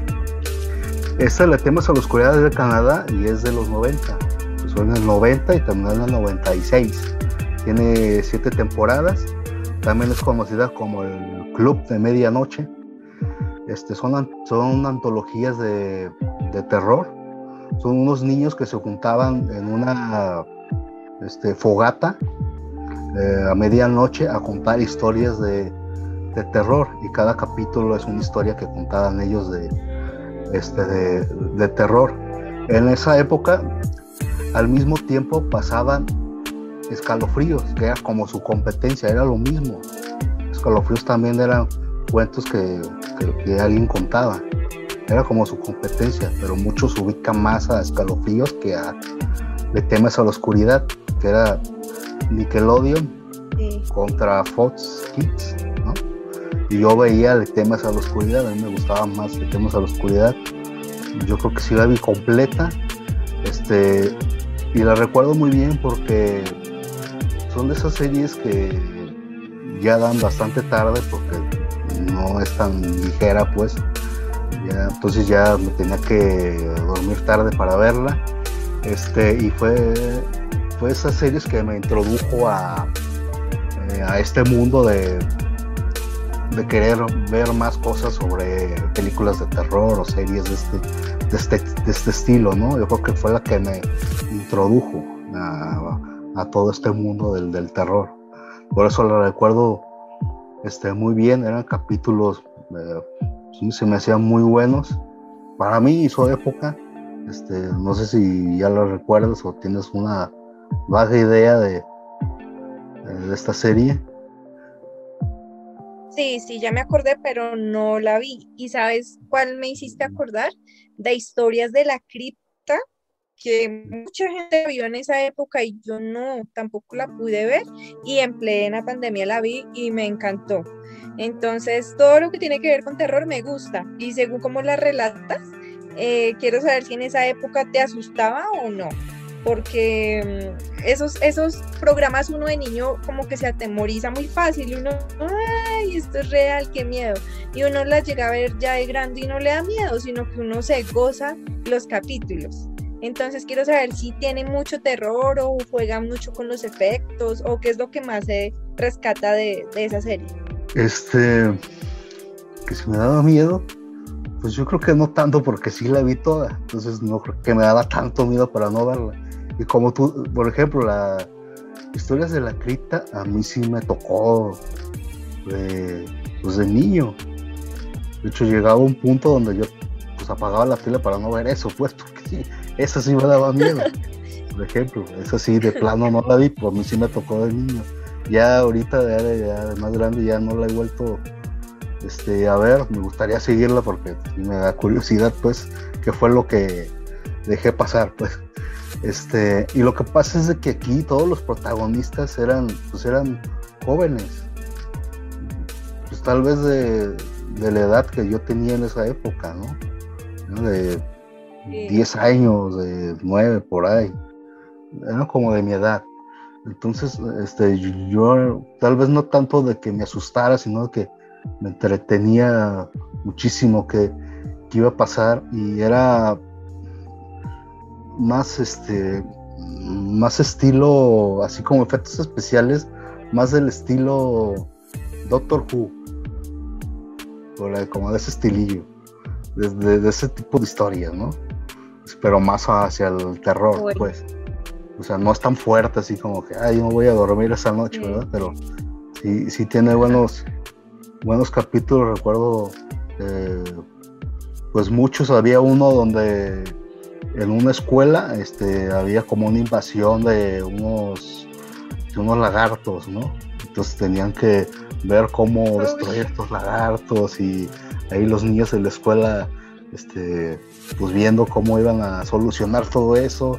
esta le temas a la oscuridad de Canadá y es de los 90 en el 90 y terminó en el 96. Tiene siete temporadas. También es conocida como el Club de Medianoche. Este, son, son antologías de, de terror. Son unos niños que se juntaban en una este, fogata eh, a medianoche a contar historias de, terror y cada capítulo es una historia que contaban ellos de, este, de, de terror. En esa época al mismo tiempo pasaban escalofríos, que era como su competencia, era lo mismo. Escalofríos también eran cuentos que, alguien contaba, era como su competencia, pero muchos ubican más a escalofríos que a Le temes a la oscuridad, que era Nickelodeon contra Fox Kids, Y yo veía Le temes a la oscuridad, a mí me gustaba más Le temes a la oscuridad. Yo creo que sí la vi completa. Este, y la recuerdo muy bien porque son de esas series que ya dan bastante tarde porque no es tan ligera pues. Entonces ya me tenía que dormir tarde para verla. Este, y fue, fue esas series que me introdujo a, eh, a este mundo de, de querer ver más cosas sobre películas de terror o series de este, de este, de este estilo, ¿no? Yo creo que fue la que me introdujo a, todo este mundo del, del, terror. Por eso la recuerdo este, muy bien, eran capítulos, eh, se me hacían muy buenos. Para mí y su época, este, no sé si ya lo recuerdas o tienes una vaga idea de, de esta serie. Sí, sí, ya me acordé, pero no la vi. ¿Y sabes cuál me hiciste acordar? De historias de la cripta, que mucha gente vio en esa época y yo no, tampoco la pude ver. Y en plena pandemia la vi y me encantó. Entonces, todo lo que tiene que ver con terror me gusta. Y según cómo la relatas, eh, quiero saber si en esa época te asustaba o no porque mm, esos, esos programas uno de niño como que se atemoriza muy fácil y uno, ay, esto es real, qué miedo. Y uno las llega a ver ya de grande y no le da miedo, sino que uno se goza los capítulos. Entonces quiero saber si tiene mucho terror o juega mucho con los efectos o qué es lo que más se rescata de, de esa serie. Este, que se me daba miedo, pues yo creo que no tanto porque sí la vi toda, entonces no creo que me daba tanto miedo para no verla. Y como tú, por ejemplo, las historias de la cripta a mí sí me tocó de, pues de niño. De hecho, llegaba un punto donde yo pues apagaba la tele para no ver eso, pues, porque sí, eso sí me daba miedo. Por ejemplo, eso sí, de plano no la vi, pues a mí sí me tocó de niño. Ya ahorita, ya, de más grande, ya no la he vuelto este, a ver. Me gustaría seguirla porque me da curiosidad, pues, qué fue lo que dejé pasar, pues. Este, y lo que pasa es de que aquí todos los protagonistas eran, pues eran jóvenes. Pues tal vez de, de la edad que yo tenía en esa época, ¿no? De 10 años, de 9 por ahí. Eran como de mi edad. Entonces, este, yo tal vez no tanto de que me asustara, sino que me entretenía muchísimo que, que iba a pasar y era más este más estilo así como efectos especiales más del estilo Doctor Who. Como de ese estilillo de, ese tipo de historias no pero más hacia el terror pues o sea no es tan fuerte así como que ay no voy a dormir esa noche verdad pero sí sí tiene buenos buenos capítulos recuerdo eh, pues muchos había uno donde en una escuela este, había como una invasión de unos, unos lagartos, ¿no? Entonces tenían que ver cómo destruir estos lagartos y ahí los niños en la escuela, este, pues viendo cómo iban a solucionar todo eso.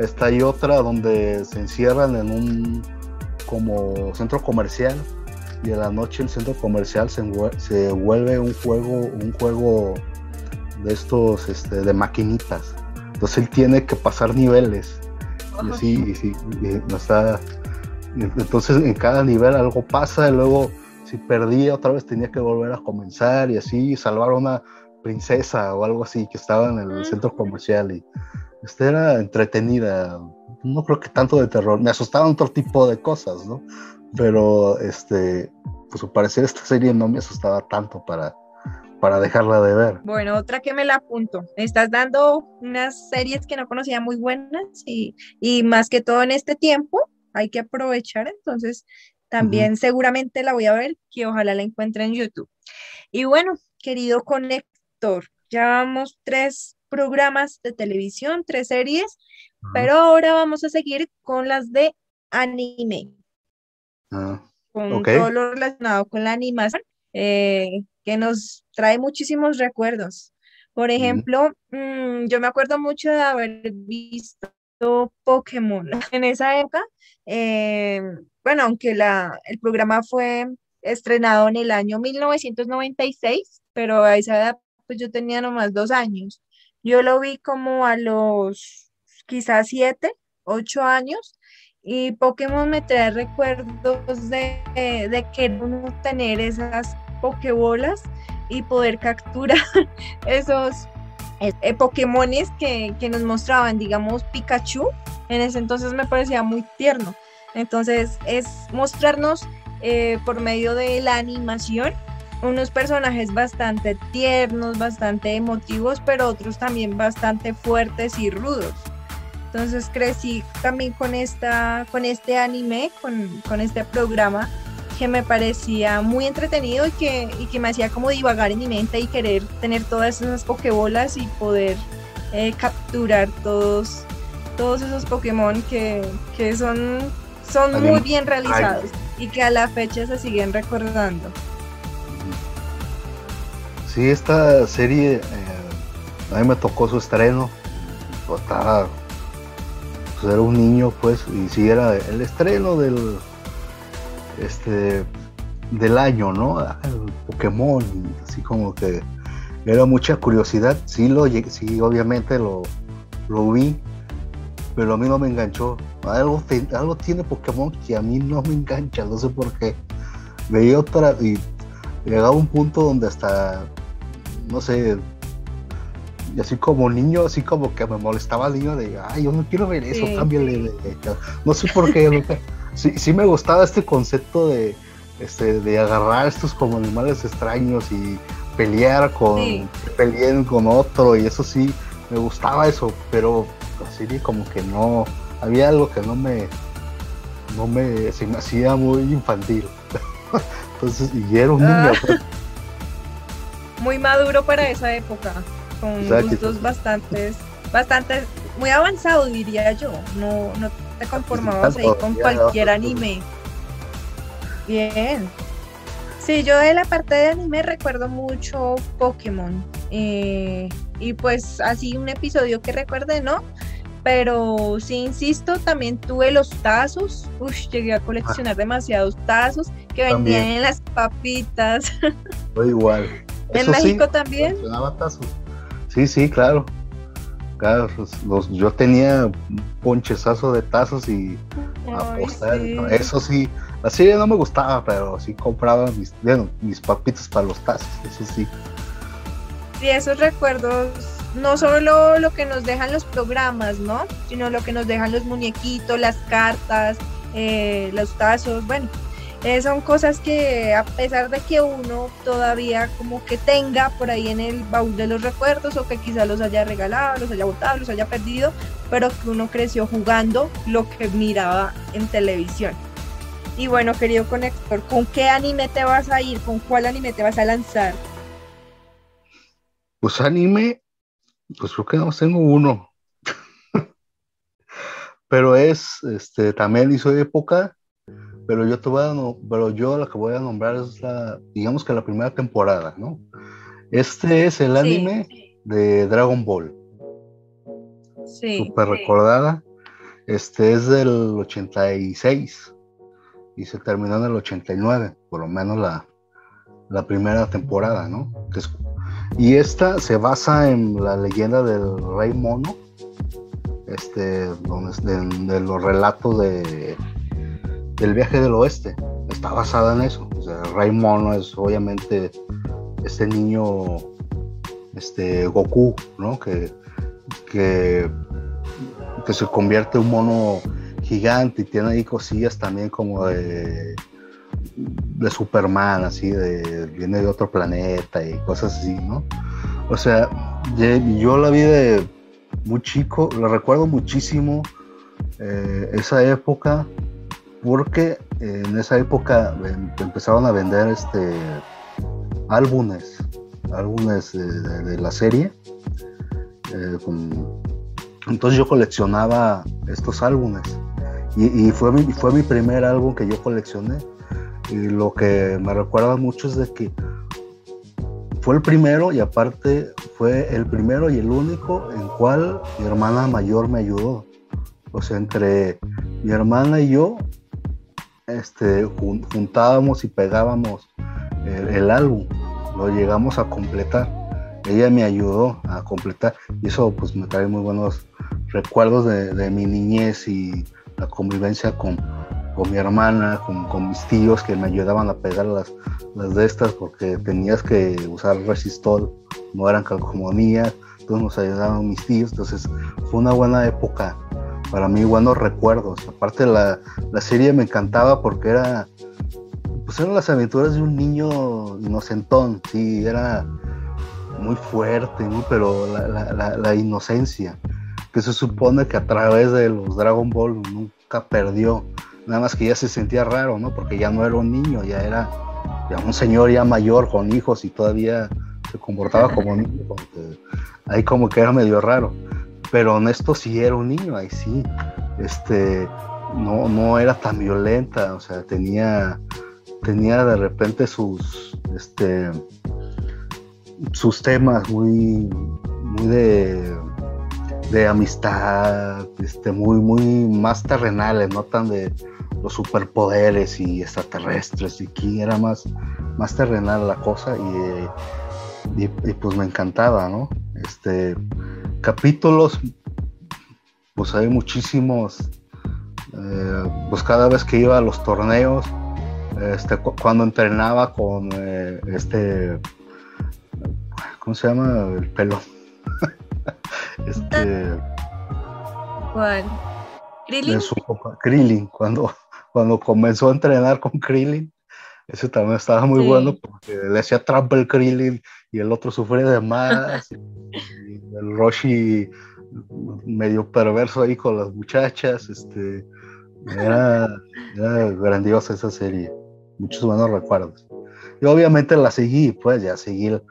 Esta hay otra donde se encierran en un como centro comercial y en la noche el centro comercial se, se vuelve un juego, un juego de estos este, de maquinitas entonces él tiene que pasar niveles. Y así, sí, está. Entonces en cada nivel algo pasa y luego si perdía otra vez tenía que volver a comenzar y así salvar a una princesa o algo así que estaba en el centro comercial y este era entretenida no creo que tanto de terror me asustaban otro tipo de cosas no pero este pues al parecer esta serie no me asustaba tanto para para dejarla de ver. Bueno, otra que me la apunto. Estás dando unas series que no conocía muy buenas y, más que todo en este tiempo hay que aprovechar, entonces también seguramente la voy a ver, que ojalá la encuentre en YouTube. Y bueno, querido conector, ya vamos tres programas de televisión, tres series, pero ahora vamos a seguir con las de anime. Ah, con todo lo relacionado con la animación. Eh, que nos trae muchísimos recuerdos. Por ejemplo, mm, yo me acuerdo mucho de haber visto Pokémon en esa época. Eh, bueno, aunque la, el programa fue estrenado en el año 1996, pero a esa edad pues yo tenía nomás dos años. Yo lo vi como a los quizás siete, ocho años y Pokémon me trae recuerdos de, de querer tener esas pokebolas y poder capturar esos eh, Pokémones que, nos mostraban, digamos, Pikachu, en ese entonces me parecía muy tierno. Entonces es mostrarnos eh, por medio de la animación unos personajes bastante tiernos, bastante emotivos, pero otros también bastante fuertes y rudos. Entonces crecí también con, esta, con este anime, con, con este programa que me parecía muy entretenido y que, y que me hacía como divagar en mi mente y querer tener todas esas pokebolas y poder eh, capturar todos, todos esos Pokémon que, que son, son muy bien realizados y que a la fecha se siguen recordando. Sí, esta serie eh, a mí me tocó su estreno. Estaba, pues era un niño, pues, y sí era el estreno del este, del año, ¿no? Ah, Pokémon, así como que era mucha curiosidad. Sí, lo, sí obviamente lo, lo vi, pero a mí no me enganchó. Algo, algo tiene Pokémon que a mí no me engancha, no sé por qué. Veía otra y llegaba un punto donde hasta, no sé, y así como niño, así como que me molestaba el niño de, ay, yo no quiero ver eso, cámbiale. No sé por qué. sí, sí me gustaba este concepto de, este, de agarrar estos como animales extraños y pelear con, peleen con otro y eso sí, me gustaba eso, pero así como que no, había algo que no me, no me, se me hacía muy infantil. Entonces, y era un niño. Ah. Muy maduro para esa época, con gustos bastantes, bastante, muy avanzado diría yo, no, no te conformabas ahí con cualquier anime. Bien. Sí, yo de la parte de anime recuerdo mucho Pokémon. Eh, y pues así un episodio que recuerde, ¿no? Pero sí, insisto, también tuve los tazos. Uf, llegué a coleccionar demasiados tazos que vendían en las papitas. Igual. ¿En México también? Tazos. Sí, sí, claro. Claro, los, yo tenía un ponchezazo de tazos y apostar. Eso sí, la serie no me gustaba, pero sí compraba mis, bueno, mis papitas para los tazos, eso sí. Sí, esos recuerdos no solo lo que nos dejan los programas, ¿no? Sino lo que nos dejan los muñequitos, las cartas, eh, los tazos, bueno. Eh, son cosas que a pesar de que uno todavía como que tenga por ahí en el baúl de los recuerdos o que quizá los haya regalado, los haya botado, los haya perdido, pero que uno creció jugando lo que miraba en televisión. Y bueno, querido conector, ¿con qué anime te vas a ir? ¿Con cuál anime te vas a lanzar? Pues anime, pues creo que no tengo uno. pero es, este, también hizo época, pero yo te voy a, pero yo la que voy a nombrar es la, digamos que la primera temporada, ¿no? Este es el anime de Dragon Ball. Sí. Súper recordada. Este es del 86 y se terminó en el 89, por lo menos la, la primera temporada, ¿no? Y esta se basa en la leyenda del rey mono, este, de, los relatos de, del viaje del oeste. Está basada en eso. el rey mono es obviamente este niño, este Goku, ¿no? Que, que, que se convierte en un mono gigante y tiene ahí cosillas también como de de Superman, así, de viene de otro planeta y cosas así, ¿no? O sea, yo la vi de muy chico, la recuerdo muchísimo eh, esa época, porque en esa época em, empezaron a vender este álbumes, álbumes de, la serie. Eh, entonces yo coleccionaba estos álbumes y, y, fue, mi, fue mi primer álbum que yo coleccioné y lo que me recuerda mucho es de que fue el primero y aparte fue el primero y el único en cual mi hermana mayor me ayudó. O sea, entre mi hermana y yo este, juntábamos y pegábamos el, álbum, lo llegamos a completar. Ella me ayudó a completar y eso pues me trae muy buenos recuerdos de, mi niñez y la convivencia con, con mi hermana, con, mis tíos que me ayudaban a pegar las, las de estas porque tenías que usar resistol, no eran calcomanías, entonces nos ayudaban mis tíos, entonces fue una buena época para mí, buenos recuerdos. Aparte la, la serie me encantaba porque era, pues eran las aventuras de un niño inocentón, sí, era muy fuerte, pero la, la, la, inocencia, que se supone que a través de los Dragon Ball nunca perdió nada más que ya se sentía raro, ¿no? Porque ya no era un niño, ya era ya un señor ya mayor con hijos y todavía se comportaba como niño, ahí como que era medio raro. Pero honesto sí era un niño, ahí sí. Este, no, no era tan violenta, o sea, tenía, tenía de repente sus, este, sus temas muy, muy de, de amistad, este, muy, muy más terrenales, no tan de, los superpoderes y extraterrestres y aquí era más, más terrenal la cosa y, pues me encantaba, ¿no? Este, capítulos, pues hay muchísimos, eh, pues cada vez que iba a los torneos, este, cuando entrenaba con eh, este, ¿cómo se llama? El pelo. este... ¿Cuál? Krillin, cuando cuando comenzó a entrenar con Krillin. Ese también estaba muy bueno porque le hacía trampa el Krillin y el otro sufría de más. El Roshi medio perverso ahí con las muchachas. Este, era, grandiosa esa serie. Muchos buenos recuerdos. Y obviamente la seguí, pues ya seguí el,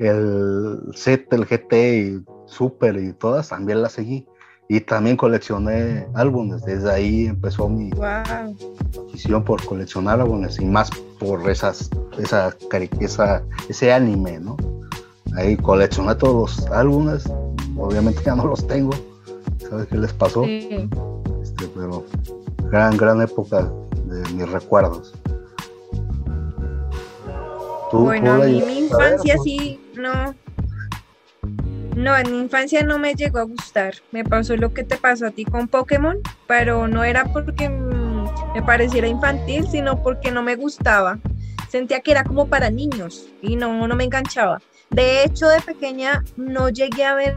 el set, el GT y Super y todas, también la seguí. y también coleccioné álbumes. Desde ahí empezó mi afición por coleccionar álbumes y más por esas, esa, esa, ese anime, ¿no? Ahí coleccioné todos los álbumes. Obviamente ya no los tengo. ¿Sabes qué les pasó? Este, pero gran, gran época de mis recuerdos. bueno, a mí mi infancia sí, no, no, en mi infancia no me llegó a gustar. Me pasó lo que te pasó a ti con Pokémon, pero no era porque me pareciera infantil, sino porque no me gustaba. Sentía que era como para niños y no, no me enganchaba. De hecho, de pequeña no llegué a ver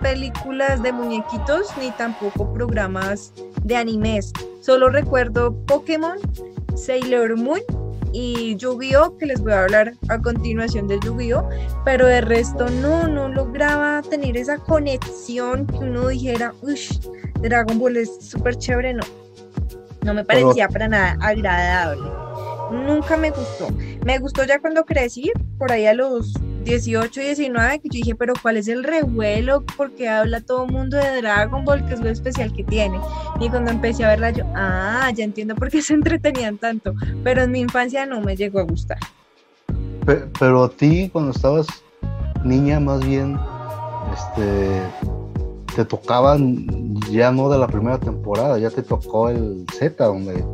películas de muñequitos ni tampoco programas de animes. Solo recuerdo Pokémon, Sailor Moon y Yu-Gi-Oh, que les voy a hablar a continuación de Yu-Gi-Oh, pero de resto no, no lograba tener esa conexión que uno dijera, uff, Dragon Ball es súper chévere, no, no me parecía para nada agradable. Nunca me gustó. Me gustó ya cuando crecí, por ahí a los 18, 19, que yo dije, pero ¿cuál es el revuelo? Porque habla todo el mundo de Dragon Ball, que es lo especial que tiene. Y cuando empecé a verla, yo, ah, ya entiendo por qué se entretenían tanto. Pero en mi infancia no me llegó a gustar. Pero, a ti, cuando estabas niña, más bien, este, te tocaban ya no de la primera temporada, ya te tocó el Z, donde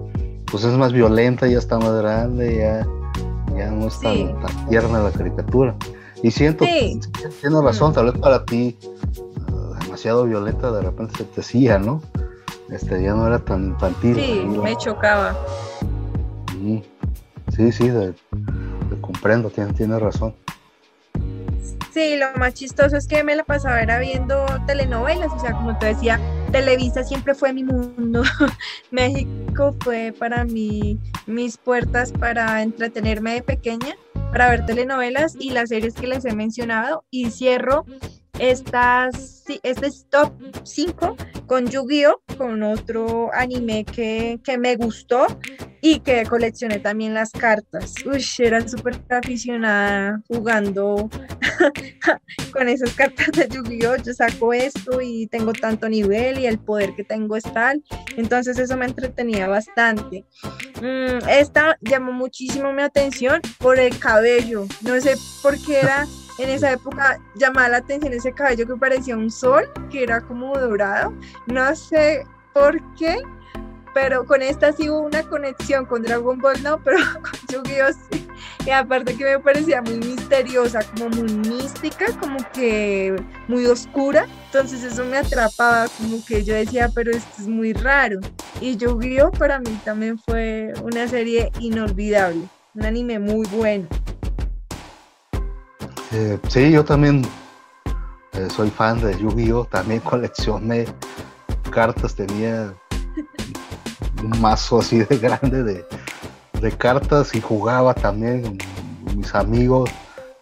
pues es más violenta, ya está más grande, ya, ya no está tan tierna la caricatura. Y siento, sí. tienes razón, tal vez para ti uh, demasiado violenta de repente se te hacía, ¿no? Este, ya no era tan infantil. Sí, me chocaba. Sí, sí, de, comprendo, tienes tiene razón. Sí, lo más chistoso es que me la pasaba era viendo telenovelas, o sea, como te decía, Televisa siempre fue mi mundo. México fue para mí mis puertas para entretenerme de pequeña para ver telenovelas y las series que les he mencionado y cierro estas, este top 5 con Yu-Gi-Oh, con otro anime que, que, me gustó y que coleccioné también las cartas. Uy, era súper aficionada jugando con esas cartas de Yu-Gi-Oh. Yo saco esto y tengo tanto nivel y el poder que tengo es tal. Entonces eso me entretenía bastante. Mm, esta llamó muchísimo mi atención por el cabello. No sé por qué era en esa época llamaba la atención ese cabello que parecía un sol, que era como dorado. No sé por qué, pero con esta sí hubo una conexión con Dragon Ball, no, pero con Yu-Gi-Oh sí. Y aparte que me parecía muy misteriosa, como muy mística, como que muy oscura. Entonces eso me atrapaba, como que yo decía, pero esto es muy raro. Y Yu-Gi-Oh para mí también fue una serie inolvidable, un anime muy bueno. Eh, sí, yo también eh, soy fan de Yu-Gi-Oh! También coleccioné cartas, tenía un mazo así de grande de, cartas y jugaba también con mis amigos.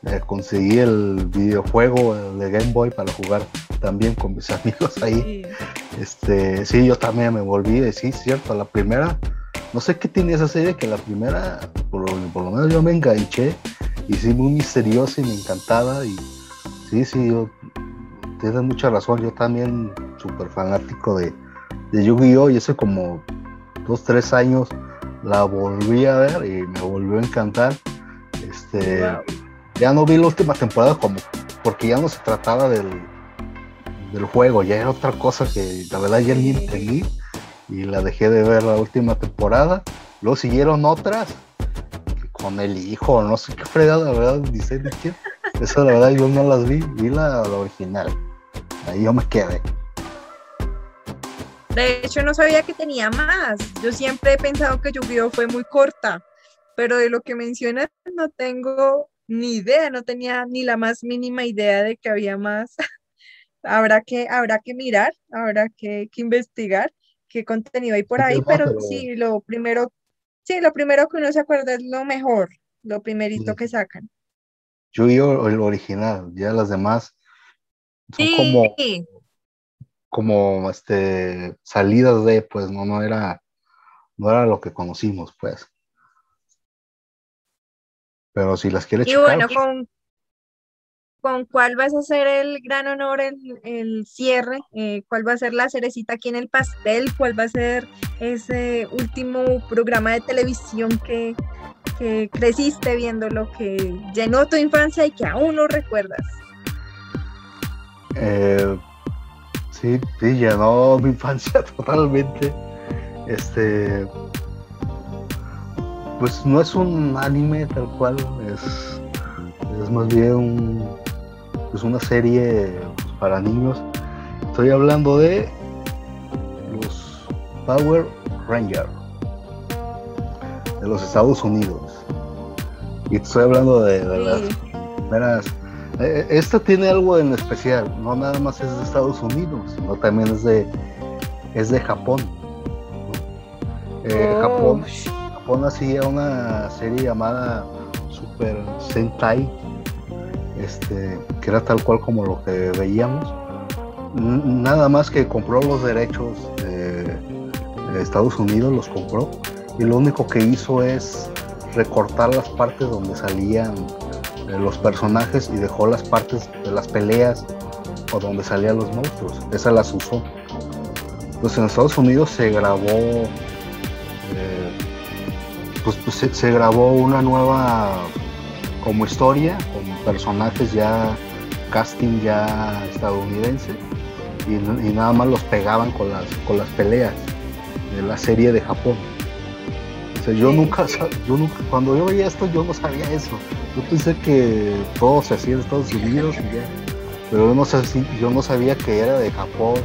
Eh, conseguí el videojuego de Game Boy para jugar también con mis amigos ahí. Sí. Este, sí, yo también me volví, sí, cierto, la primera, no sé qué tiene esa serie, que la primera, por, por lo menos yo me enganché y sí, muy misteriosa y me encantaba. Y sí, sí, yo, tienes mucha razón. Yo también súper fanático de, de Yu-Gi-Oh! Y hace como dos, tres años la volví a ver y me volvió a encantar. Este, Ya no vi la última temporada como porque ya no se trataba del, del juego, ya era otra cosa que la verdad ya ni entendí y la dejé de ver la última temporada. Luego siguieron otras con el hijo, no sé qué fregada, la verdad, dice de quién. Eso la verdad yo no las vi, vi la, original. Ahí yo me quedé. De hecho, no sabía que tenía más. Yo siempre he pensado que Yu-Gi-Oh fue muy corta, pero de lo que mencionas no tengo ni idea, no tenía ni la más mínima idea de que había más. habrá, que, habrá que mirar, habrá que, que investigar qué contenido hay por ahí, pero sí, lo primero Sí, lo primero que uno se acuerda es lo mejor, lo primerito que sacan. Yo yo el original, ya las demás son como, como este salidas de, pues no, no era, no era lo que conocimos, pues. Pero si las quiere Y bueno, con, ¿con cuál vas a hacer el gran honor, el, el cierre? Eh, ¿Cuál va a ser la cerecita aquí en el pastel? ¿Cuál va a ser ese último programa de televisión que, creciste viendo, lo que llenó tu infancia y que aún no recuerdas? Eh, sí, sí, llenó mi infancia totalmente. Este, pues no es un anime tal cual, es, es más bien un, pues una serie para niños. Estoy hablando de los Power Rangers de los Estados Unidos. Y estoy hablando de, las eh, esta tiene algo en especial, no nada más es de Estados Unidos, sino también es de, es de Japón. Eh, oh. Japón, Japón hacía una serie llamada Super Sentai, este, que era tal cual como lo que veíamos. nada más que compró los derechos de Estados Unidos, los compró, y lo único que hizo es recortar las partes donde salían los personajes y dejó las partes de las peleas o donde salían los monstruos. Esas las usó. Pues en Estados Unidos se grabó, eh, pues, pues se, grabó una nueva como historia con personajes ya casting ya estadounidense y, nada más los pegaban con las con las peleas de la serie de Japón. yo nunca, yo nunca, cuando yo veía esto yo no sabía eso. Yo pensé que todo se hacía en Estados Unidos y ya. Pero yo no, sé si, yo no sabía que era de Japón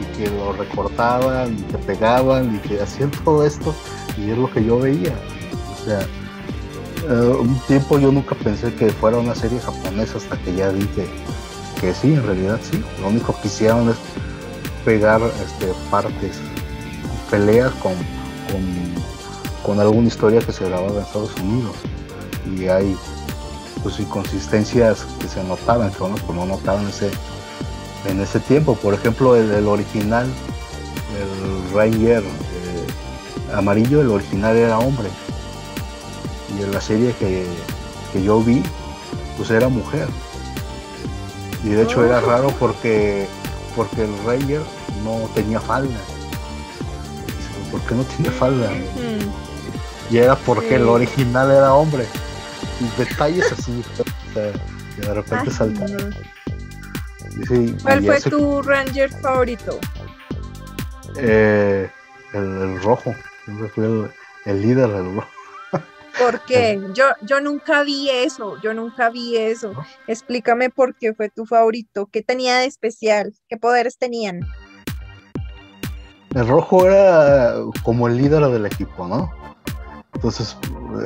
y que lo recortaban y que pegaban y que hacían todo esto y es lo que yo veía. O sea, eh, un tiempo yo nunca pensé que fuera una serie japonesa hasta que ya vi que, sí, en realidad sí. Lo único que hicieron es pegar este, partes, peleas con, con, con alguna historia que se grababa en Estados Unidos. Y hay pues inconsistencias que se notaban, que uno pues, no notaban ese, en ese tiempo. Por ejemplo, el, original, el Ranger eh, amarillo, el original era hombre. Y en la serie que, yo vi, pues era mujer. Y de hecho era oh. raro porque, porque el Ranger no tenía falda. ¿Por qué no tiene falda? Y era porque el original era hombre detalles así, que de repente saltan. ¿Cuál fue tu Ranger favorito? Eh, el, rojo, siempre fue el, líder del rojo. ¿Por qué? Yo, yo nunca vi eso, yo nunca vi eso. Explícame por qué fue tu favorito, qué tenía de especial, qué poderes tenían. El rojo era como el líder del equipo, ¿no? Entonces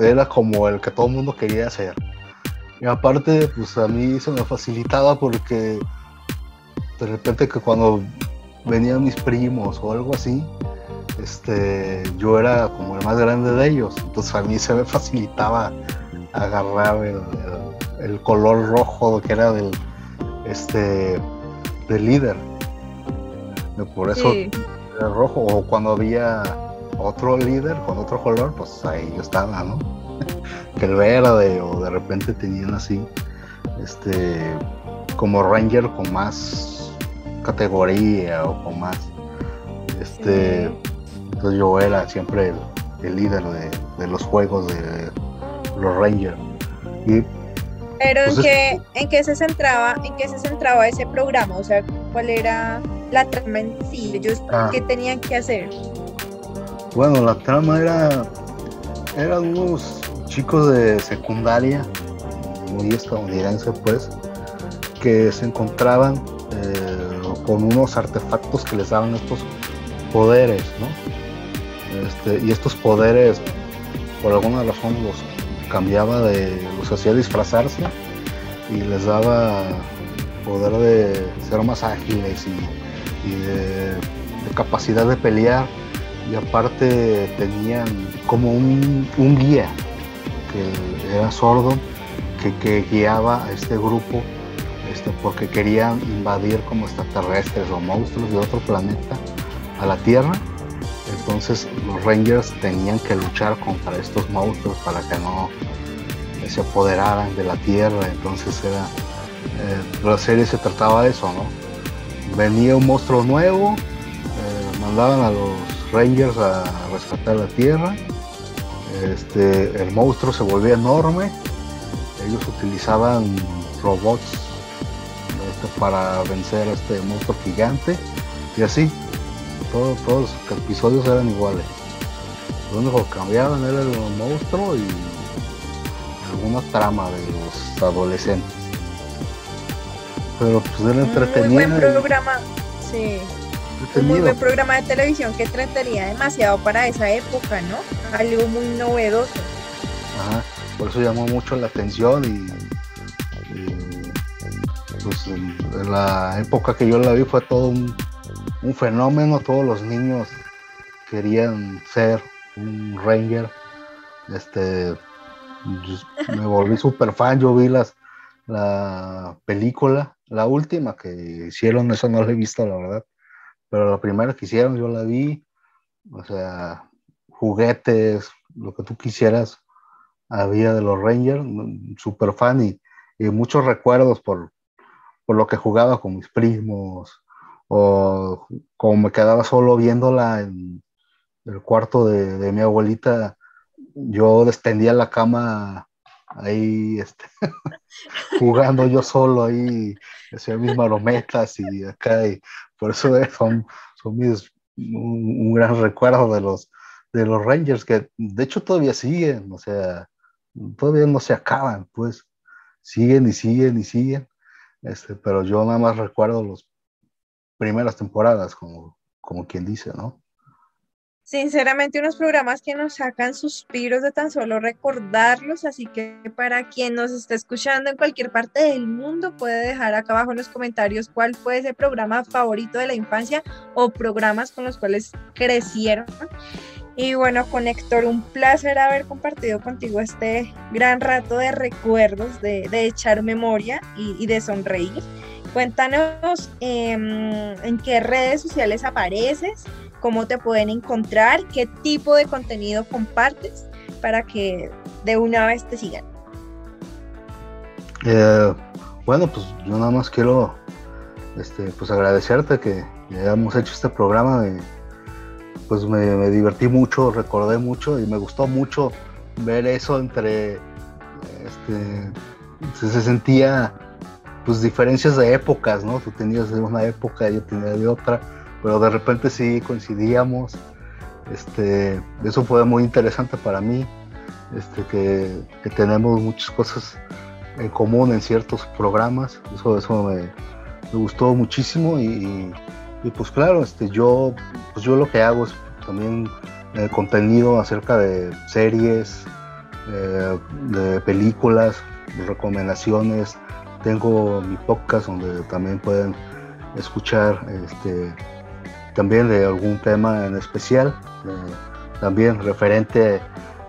era como el que todo el mundo quería hacer. Y aparte, pues a mí se me facilitaba porque de repente que cuando venían mis primos o algo así, este, yo era como el más grande de ellos. Entonces a mí se me facilitaba agarrar el, color rojo que era del, este, del líder. Por eso el rojo. O cuando había otro líder con otro color, pues ahí yo estaba, ¿no? que el verde, o de repente tenían así, este, como Ranger con más categoría o con más, este, entonces yo era siempre el, líder de, los juegos de los Rangers. Y, Pero en, qué, ¿en qué se centraba, en qué se centraba ese programa? O sea, ¿cuál era la trama en sí? Ellos, ah. ¿qué tenían que hacer? Bueno, la trama era. Eran unos chicos de secundaria, muy estadounidense, pues, que se encontraban eh, con unos artefactos que les daban estos poderes, ¿no? Este, y estos poderes, por alguna razón, los cambiaba de. los hacía disfrazarse y les daba poder de ser más ágiles y, de capacidad de pelear y aparte tenían como un, guía que era sordo que, guiaba a este grupo este, porque querían invadir como extraterrestres o monstruos de otro planeta a la Tierra. Entonces los Rangers tenían que luchar contra estos monstruos para que no se apoderaran de la Tierra. Entonces era la serie se trataba de eso, ¿no? Venía un monstruo nuevo, eh, mandaban a los Rangers a rescatar la Tierra, este, el monstruo se volvía enorme, ellos utilizaban robots este, para vencer a este monstruo gigante y así, todos los episodios eran iguales. Lo único que cambiaban era el monstruo y alguna trama de los adolescentes. Pero pues era entretenido. Muy buen programa, sí. Un muy buen programa de televisión que entretenía demasiado para esa época, ¿no? Algo muy novedoso. Ajá, por eso llamó mucho la atención y, pues en, la época que yo la vi fue todo un, un fenómeno, todos los niños querían ser un Ranger. Este, me volví súper fan, yo vi las, la película, la última que hicieron, eso no la he visto, la verdad, pero la primera que hicieron yo la vi, o sea, juguetes, lo que tú quisieras, había de los Rangers, súper fan y, muchos recuerdos por, por lo que jugaba con mis primos, o como me quedaba solo viéndola en, el cuarto de, mi abuelita, yo extendía la cama ahí este, jugando yo solo ahí, hacía mis marometas y acá, y por eso son, son mis, un, gran recuerdo de los, de los Rangers, que de hecho todavía siguen, o sea, todavía no se acaban, pues siguen y siguen y siguen, este, pero yo nada más recuerdo las primeras temporadas, como, como quien dice, ¿no? Sinceramente, unos programas que nos sacan suspiros de tan solo recordarlos, así que para quien nos esté escuchando en cualquier parte del mundo, puede dejar acá abajo en los comentarios cuál fue ese programa favorito de la infancia o programas con los cuales crecieron. Y bueno, con Héctor, un placer haber compartido contigo este gran rato de recuerdos, de, echar memoria y, de sonreír. Cuéntanos em, en qué redes sociales apareces cómo te pueden encontrar, qué tipo de contenido compartes para que de una vez te sigan. Eh, bueno, pues yo nada más quiero este, pues agradecerte que hayamos hecho este programa. pues me, divertí mucho, recordé mucho y me gustó mucho ver eso entre este, se, sentía pues diferencias de épocas, ¿no? Tú tenías de una época, yo tenía de otra pero de repente sí coincidíamos. Este, eso fue muy interesante para mí, este, que, tenemos muchas cosas en común en ciertos programas, eso, eso me, gustó muchísimo y, pues claro, este, yo, pues yo lo que hago es también eh, contenido acerca de series, eh, de películas, recomendaciones, tengo mi podcast donde también pueden escuchar este, también de algún tema en especial, eh, también referente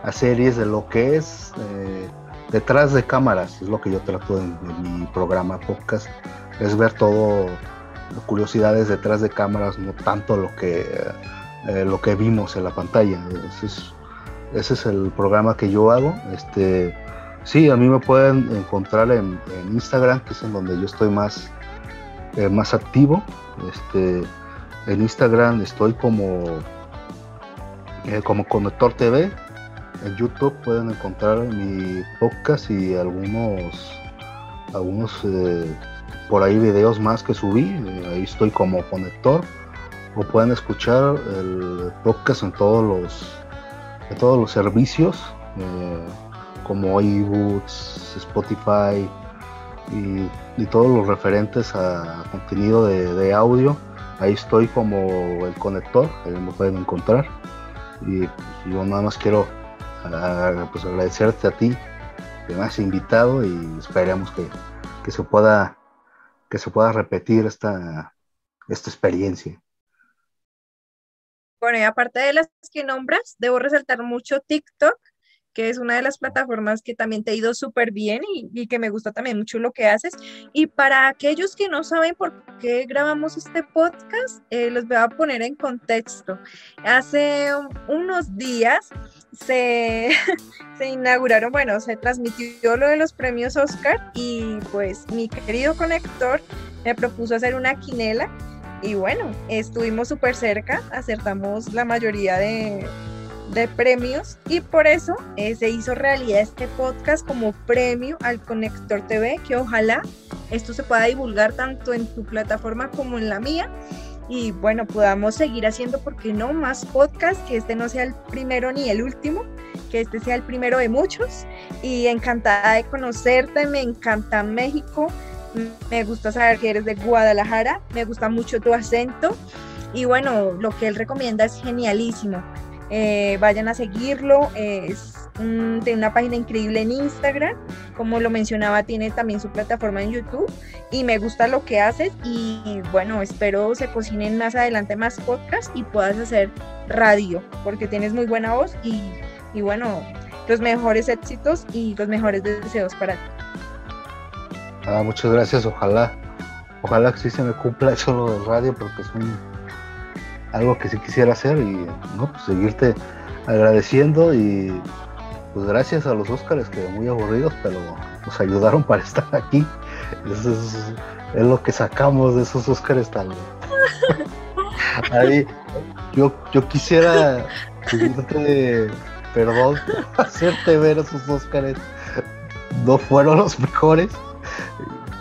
a series de lo que es eh, detrás de cámaras, es lo que yo trato en, mi programa podcast, es ver todo, curiosidades detrás de cámaras, no tanto lo que, eh, lo que vimos en la pantalla. Ese es, ese es, el programa que yo hago. Este, sí, a mí me pueden encontrar en, Instagram, que es en donde yo estoy más, más activo. Este, en Instagram estoy como, eh, como Conector TV. En YouTube pueden encontrar mi podcast y algunos, algunos eh, por ahí videos más que subí. Eh, ahí estoy como Conector. O pueden escuchar el podcast en todos los, en todos los servicios como iBooks, Spotify y, todos los referentes a contenido de audio ahí estoy como el conector, ahí me pueden encontrar. Y yo nada más quiero pues, agradecerte a ti que me has invitado y esperemos que, se pueda que se pueda repetir esta, esta experiencia. Bueno, y aparte de las que nombras, debo resaltar mucho TikTok, que es una de las plataformas que también te ha ido súper bien y, que me gusta también mucho lo que haces. Y para aquellos que no saben por qué grabamos este podcast, eh, los voy a poner en contexto. Hace unos días se, se inauguraron, bueno, se transmitió lo de los premios Oscar y pues mi querido conector me propuso hacer una quinela y bueno, estuvimos súper cerca, acertamos la mayoría de, de premios y por eso eh, se hizo realidad este podcast como premio al Conector TV, que ojalá esto se pueda divulgar tanto en tu plataforma como en la mía y bueno, podamos seguir haciendo, porque no? Más podcast, que este no sea el primero ni el último, que este sea el primero de muchos y encantada de conocerte, me encanta México, me gusta saber que eres de Guadalajara, me gusta mucho tu acento y bueno, lo que él recomienda es genialísimo. Eh, vayan a seguirlo, es tiene una página increíble en Instagram, como lo mencionaba, tiene también su plataforma en YouTube y me gusta lo que haces y bueno, espero se cocinen más adelante más podcasts y puedas hacer radio, porque tienes muy buena voz y, y bueno, los mejores éxitos y los mejores deseos para ti. Ah, muchas gracias, ojalá, ojalá que sí se me cumpla eso lo del radio, porque es un, algo que sí quisiera hacer y no, pues, seguirte agradeciendo y pues gracias a los Óscares que muy aburridos, pero nos ayudaron para estar aquí. Eso es, lo que sacamos de esos Óscares tal. Ahí, yo, yo quisiera pedirte perdón, hacerte ver esos Óscares. No fueron los mejores.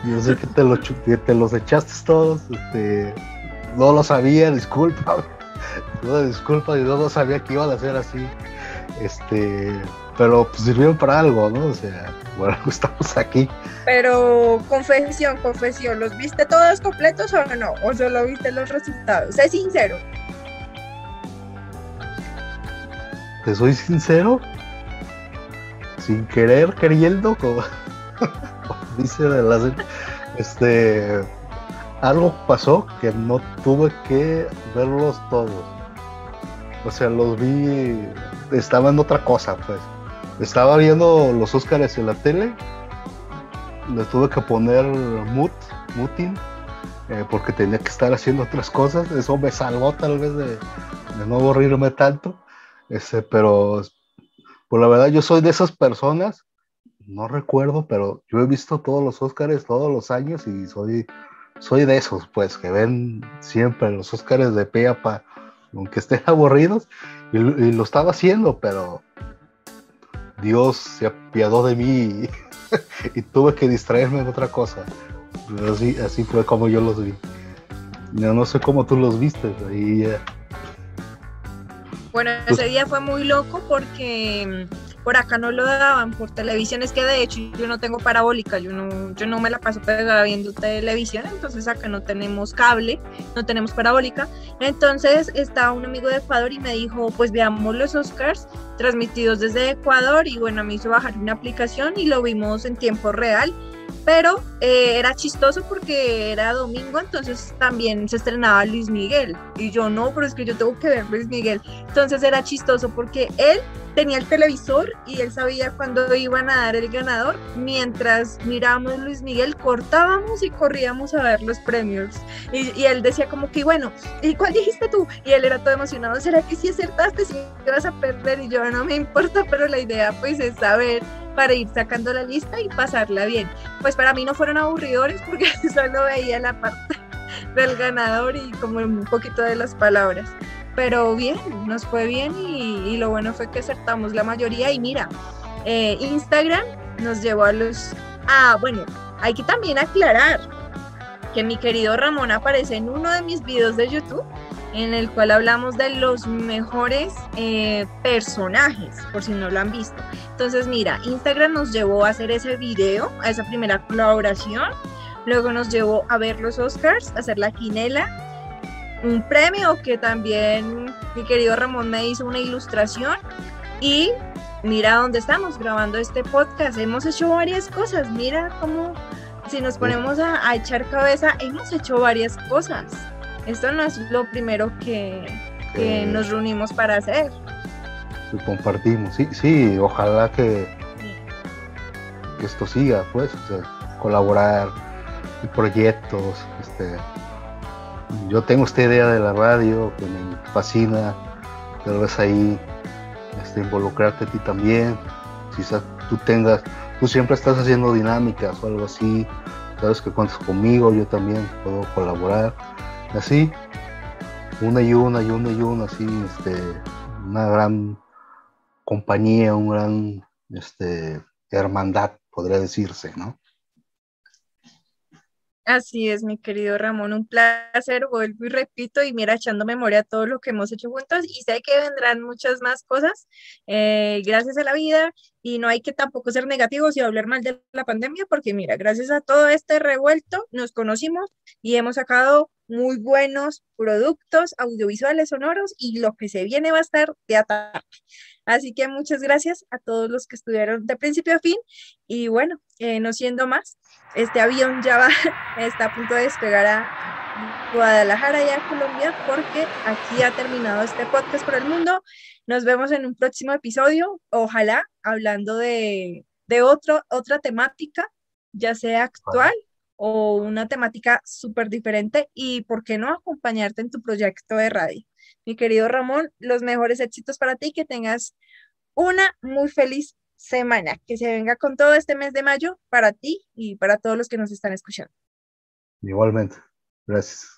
Yo sé que te, lo, que te los echaste todos. Este, no lo sabía, disculpa. No, disculpa, y no lo sabía que iban a ser así. Este, pero pues sirvieron para algo, ¿no? O sea, bueno, estamos aquí. Pero confesión, confesión, ¿los viste todos completos o no? ¿O solo viste los resultados? Sé sincero. Te soy sincero, sin querer, queriendo, como, dice de la este, algo pasó que no tuve que verlos todos. O sea, los vi, estaba en otra cosa, pues estaba viendo los Óscares en la tele, le tuve que poner mut, mutin, eh, porque tenía que estar haciendo otras cosas. Eso me salvó tal vez de, no aburrirme tanto. Ese, pero por la verdad yo soy de esas personas, no recuerdo, pero yo he visto todos los Óscares todos los años y soy, soy de esos, pues, que ven siempre los Óscares de pe aunque estén aburridos, y lo estaba haciendo, pero Dios se apiadó de mí y, tuve que distraerme en otra cosa. Así, así fue como yo los vi. Yo no sé cómo tú los viste. Ahí, Bueno, ese día fue muy loco porque por acá no lo daban por televisión, es que de hecho yo no tengo parabólica, yo no, yo no me la paso pegada viendo televisión, entonces acá no tenemos cable, no tenemos parabólica, entonces estaba un amigo de Ecuador y me dijo, pues veamos los Oscars transmitidos desde Ecuador y bueno, me hizo bajar una aplicación y lo vimos en tiempo real pero eh, era chistoso porque era domingo, entonces también se estrenaba Luis Miguel. Y yo no, pero es que yo tengo que ver Luis Miguel. Entonces era chistoso porque él tenía el televisor y él sabía cuándo iban a dar el ganador. Mientras mirábamos Luis Miguel, cortábamos y corríamos a ver los premios. Y, él decía como que, bueno, ¿y cuál dijiste tú? Y él era todo emocionado, ¿será que si acertaste, si vas a perder? Y yo, no me importa, pero la idea pues es saber para ir sacando la lista y pasarla bien. Pues para mí no fueron aburridores porque solo veía la parte del ganador y como un poquito de las palabras pero bien, nos fue bien y, lo bueno fue que acertamos la mayoría y mira, eh, Instagram nos llevó a los... Ah, bueno, hay que también aclarar que mi querido Ramón aparece en uno de mis videos de YouTube en el cual hablamos de los mejores eh, personajes, por si no lo han visto. Entonces, mira, Instagram nos llevó a hacer ese video, a esa primera colaboración. Luego nos llevó a ver los Oscars, a hacer la quinela un premio que también mi querido Ramón me hizo una ilustración y mira dónde estamos grabando este podcast. Hemos hecho varias cosas, mira cómo si nos ponemos a, echar cabeza, hemos hecho varias cosas. Esto no es lo primero que, nos reunimos para hacer. Y compartimos, sí, sí, ojalá que, que esto siga, pues, colaborar en proyectos, este, yo tengo esta idea de la radio que me fascina, tal vez ahí este, involucrarte a ti también. Quizás tú tengas, tú siempre estás haciendo dinámicas o algo así, sabes que cuentas conmigo, yo también puedo colaborar. Así, una y una y una y una, así, este, una gran compañía, un gran este, hermandad, podría decirse, ¿no? Así es, mi querido Ramón, un placer, vuelvo y repito, y mira, echando memoria a todo lo que hemos hecho juntos, y sé que vendrán muchas más cosas, eh, gracias a la vida, y no hay que tampoco ser negativos y hablar mal de la pandemia, porque mira, gracias a todo este revuelto, nos conocimos y hemos sacado muy buenos productos audiovisuales sonoros, y lo que se viene va a estar de ataque. Así que muchas gracias a todos los que estuvieron de principio a fin, y bueno, eh, no siendo más, este avión ya va, está a punto de despegar a Guadalajara y a Colombia porque aquí ha terminado este podcast por el mundo. Nos vemos en un próximo episodio, ojalá hablando de, de otro, otra temática, ya sea actual o una temática súper diferente y, ¿por qué no acompañarte en tu proyecto de radio? Mi querido Ramón, los mejores éxitos para ti, que tengas una muy feliz semana, que se venga con todo este mes de mayo para ti y para todos los que nos están escuchando. Igualmente, gracias.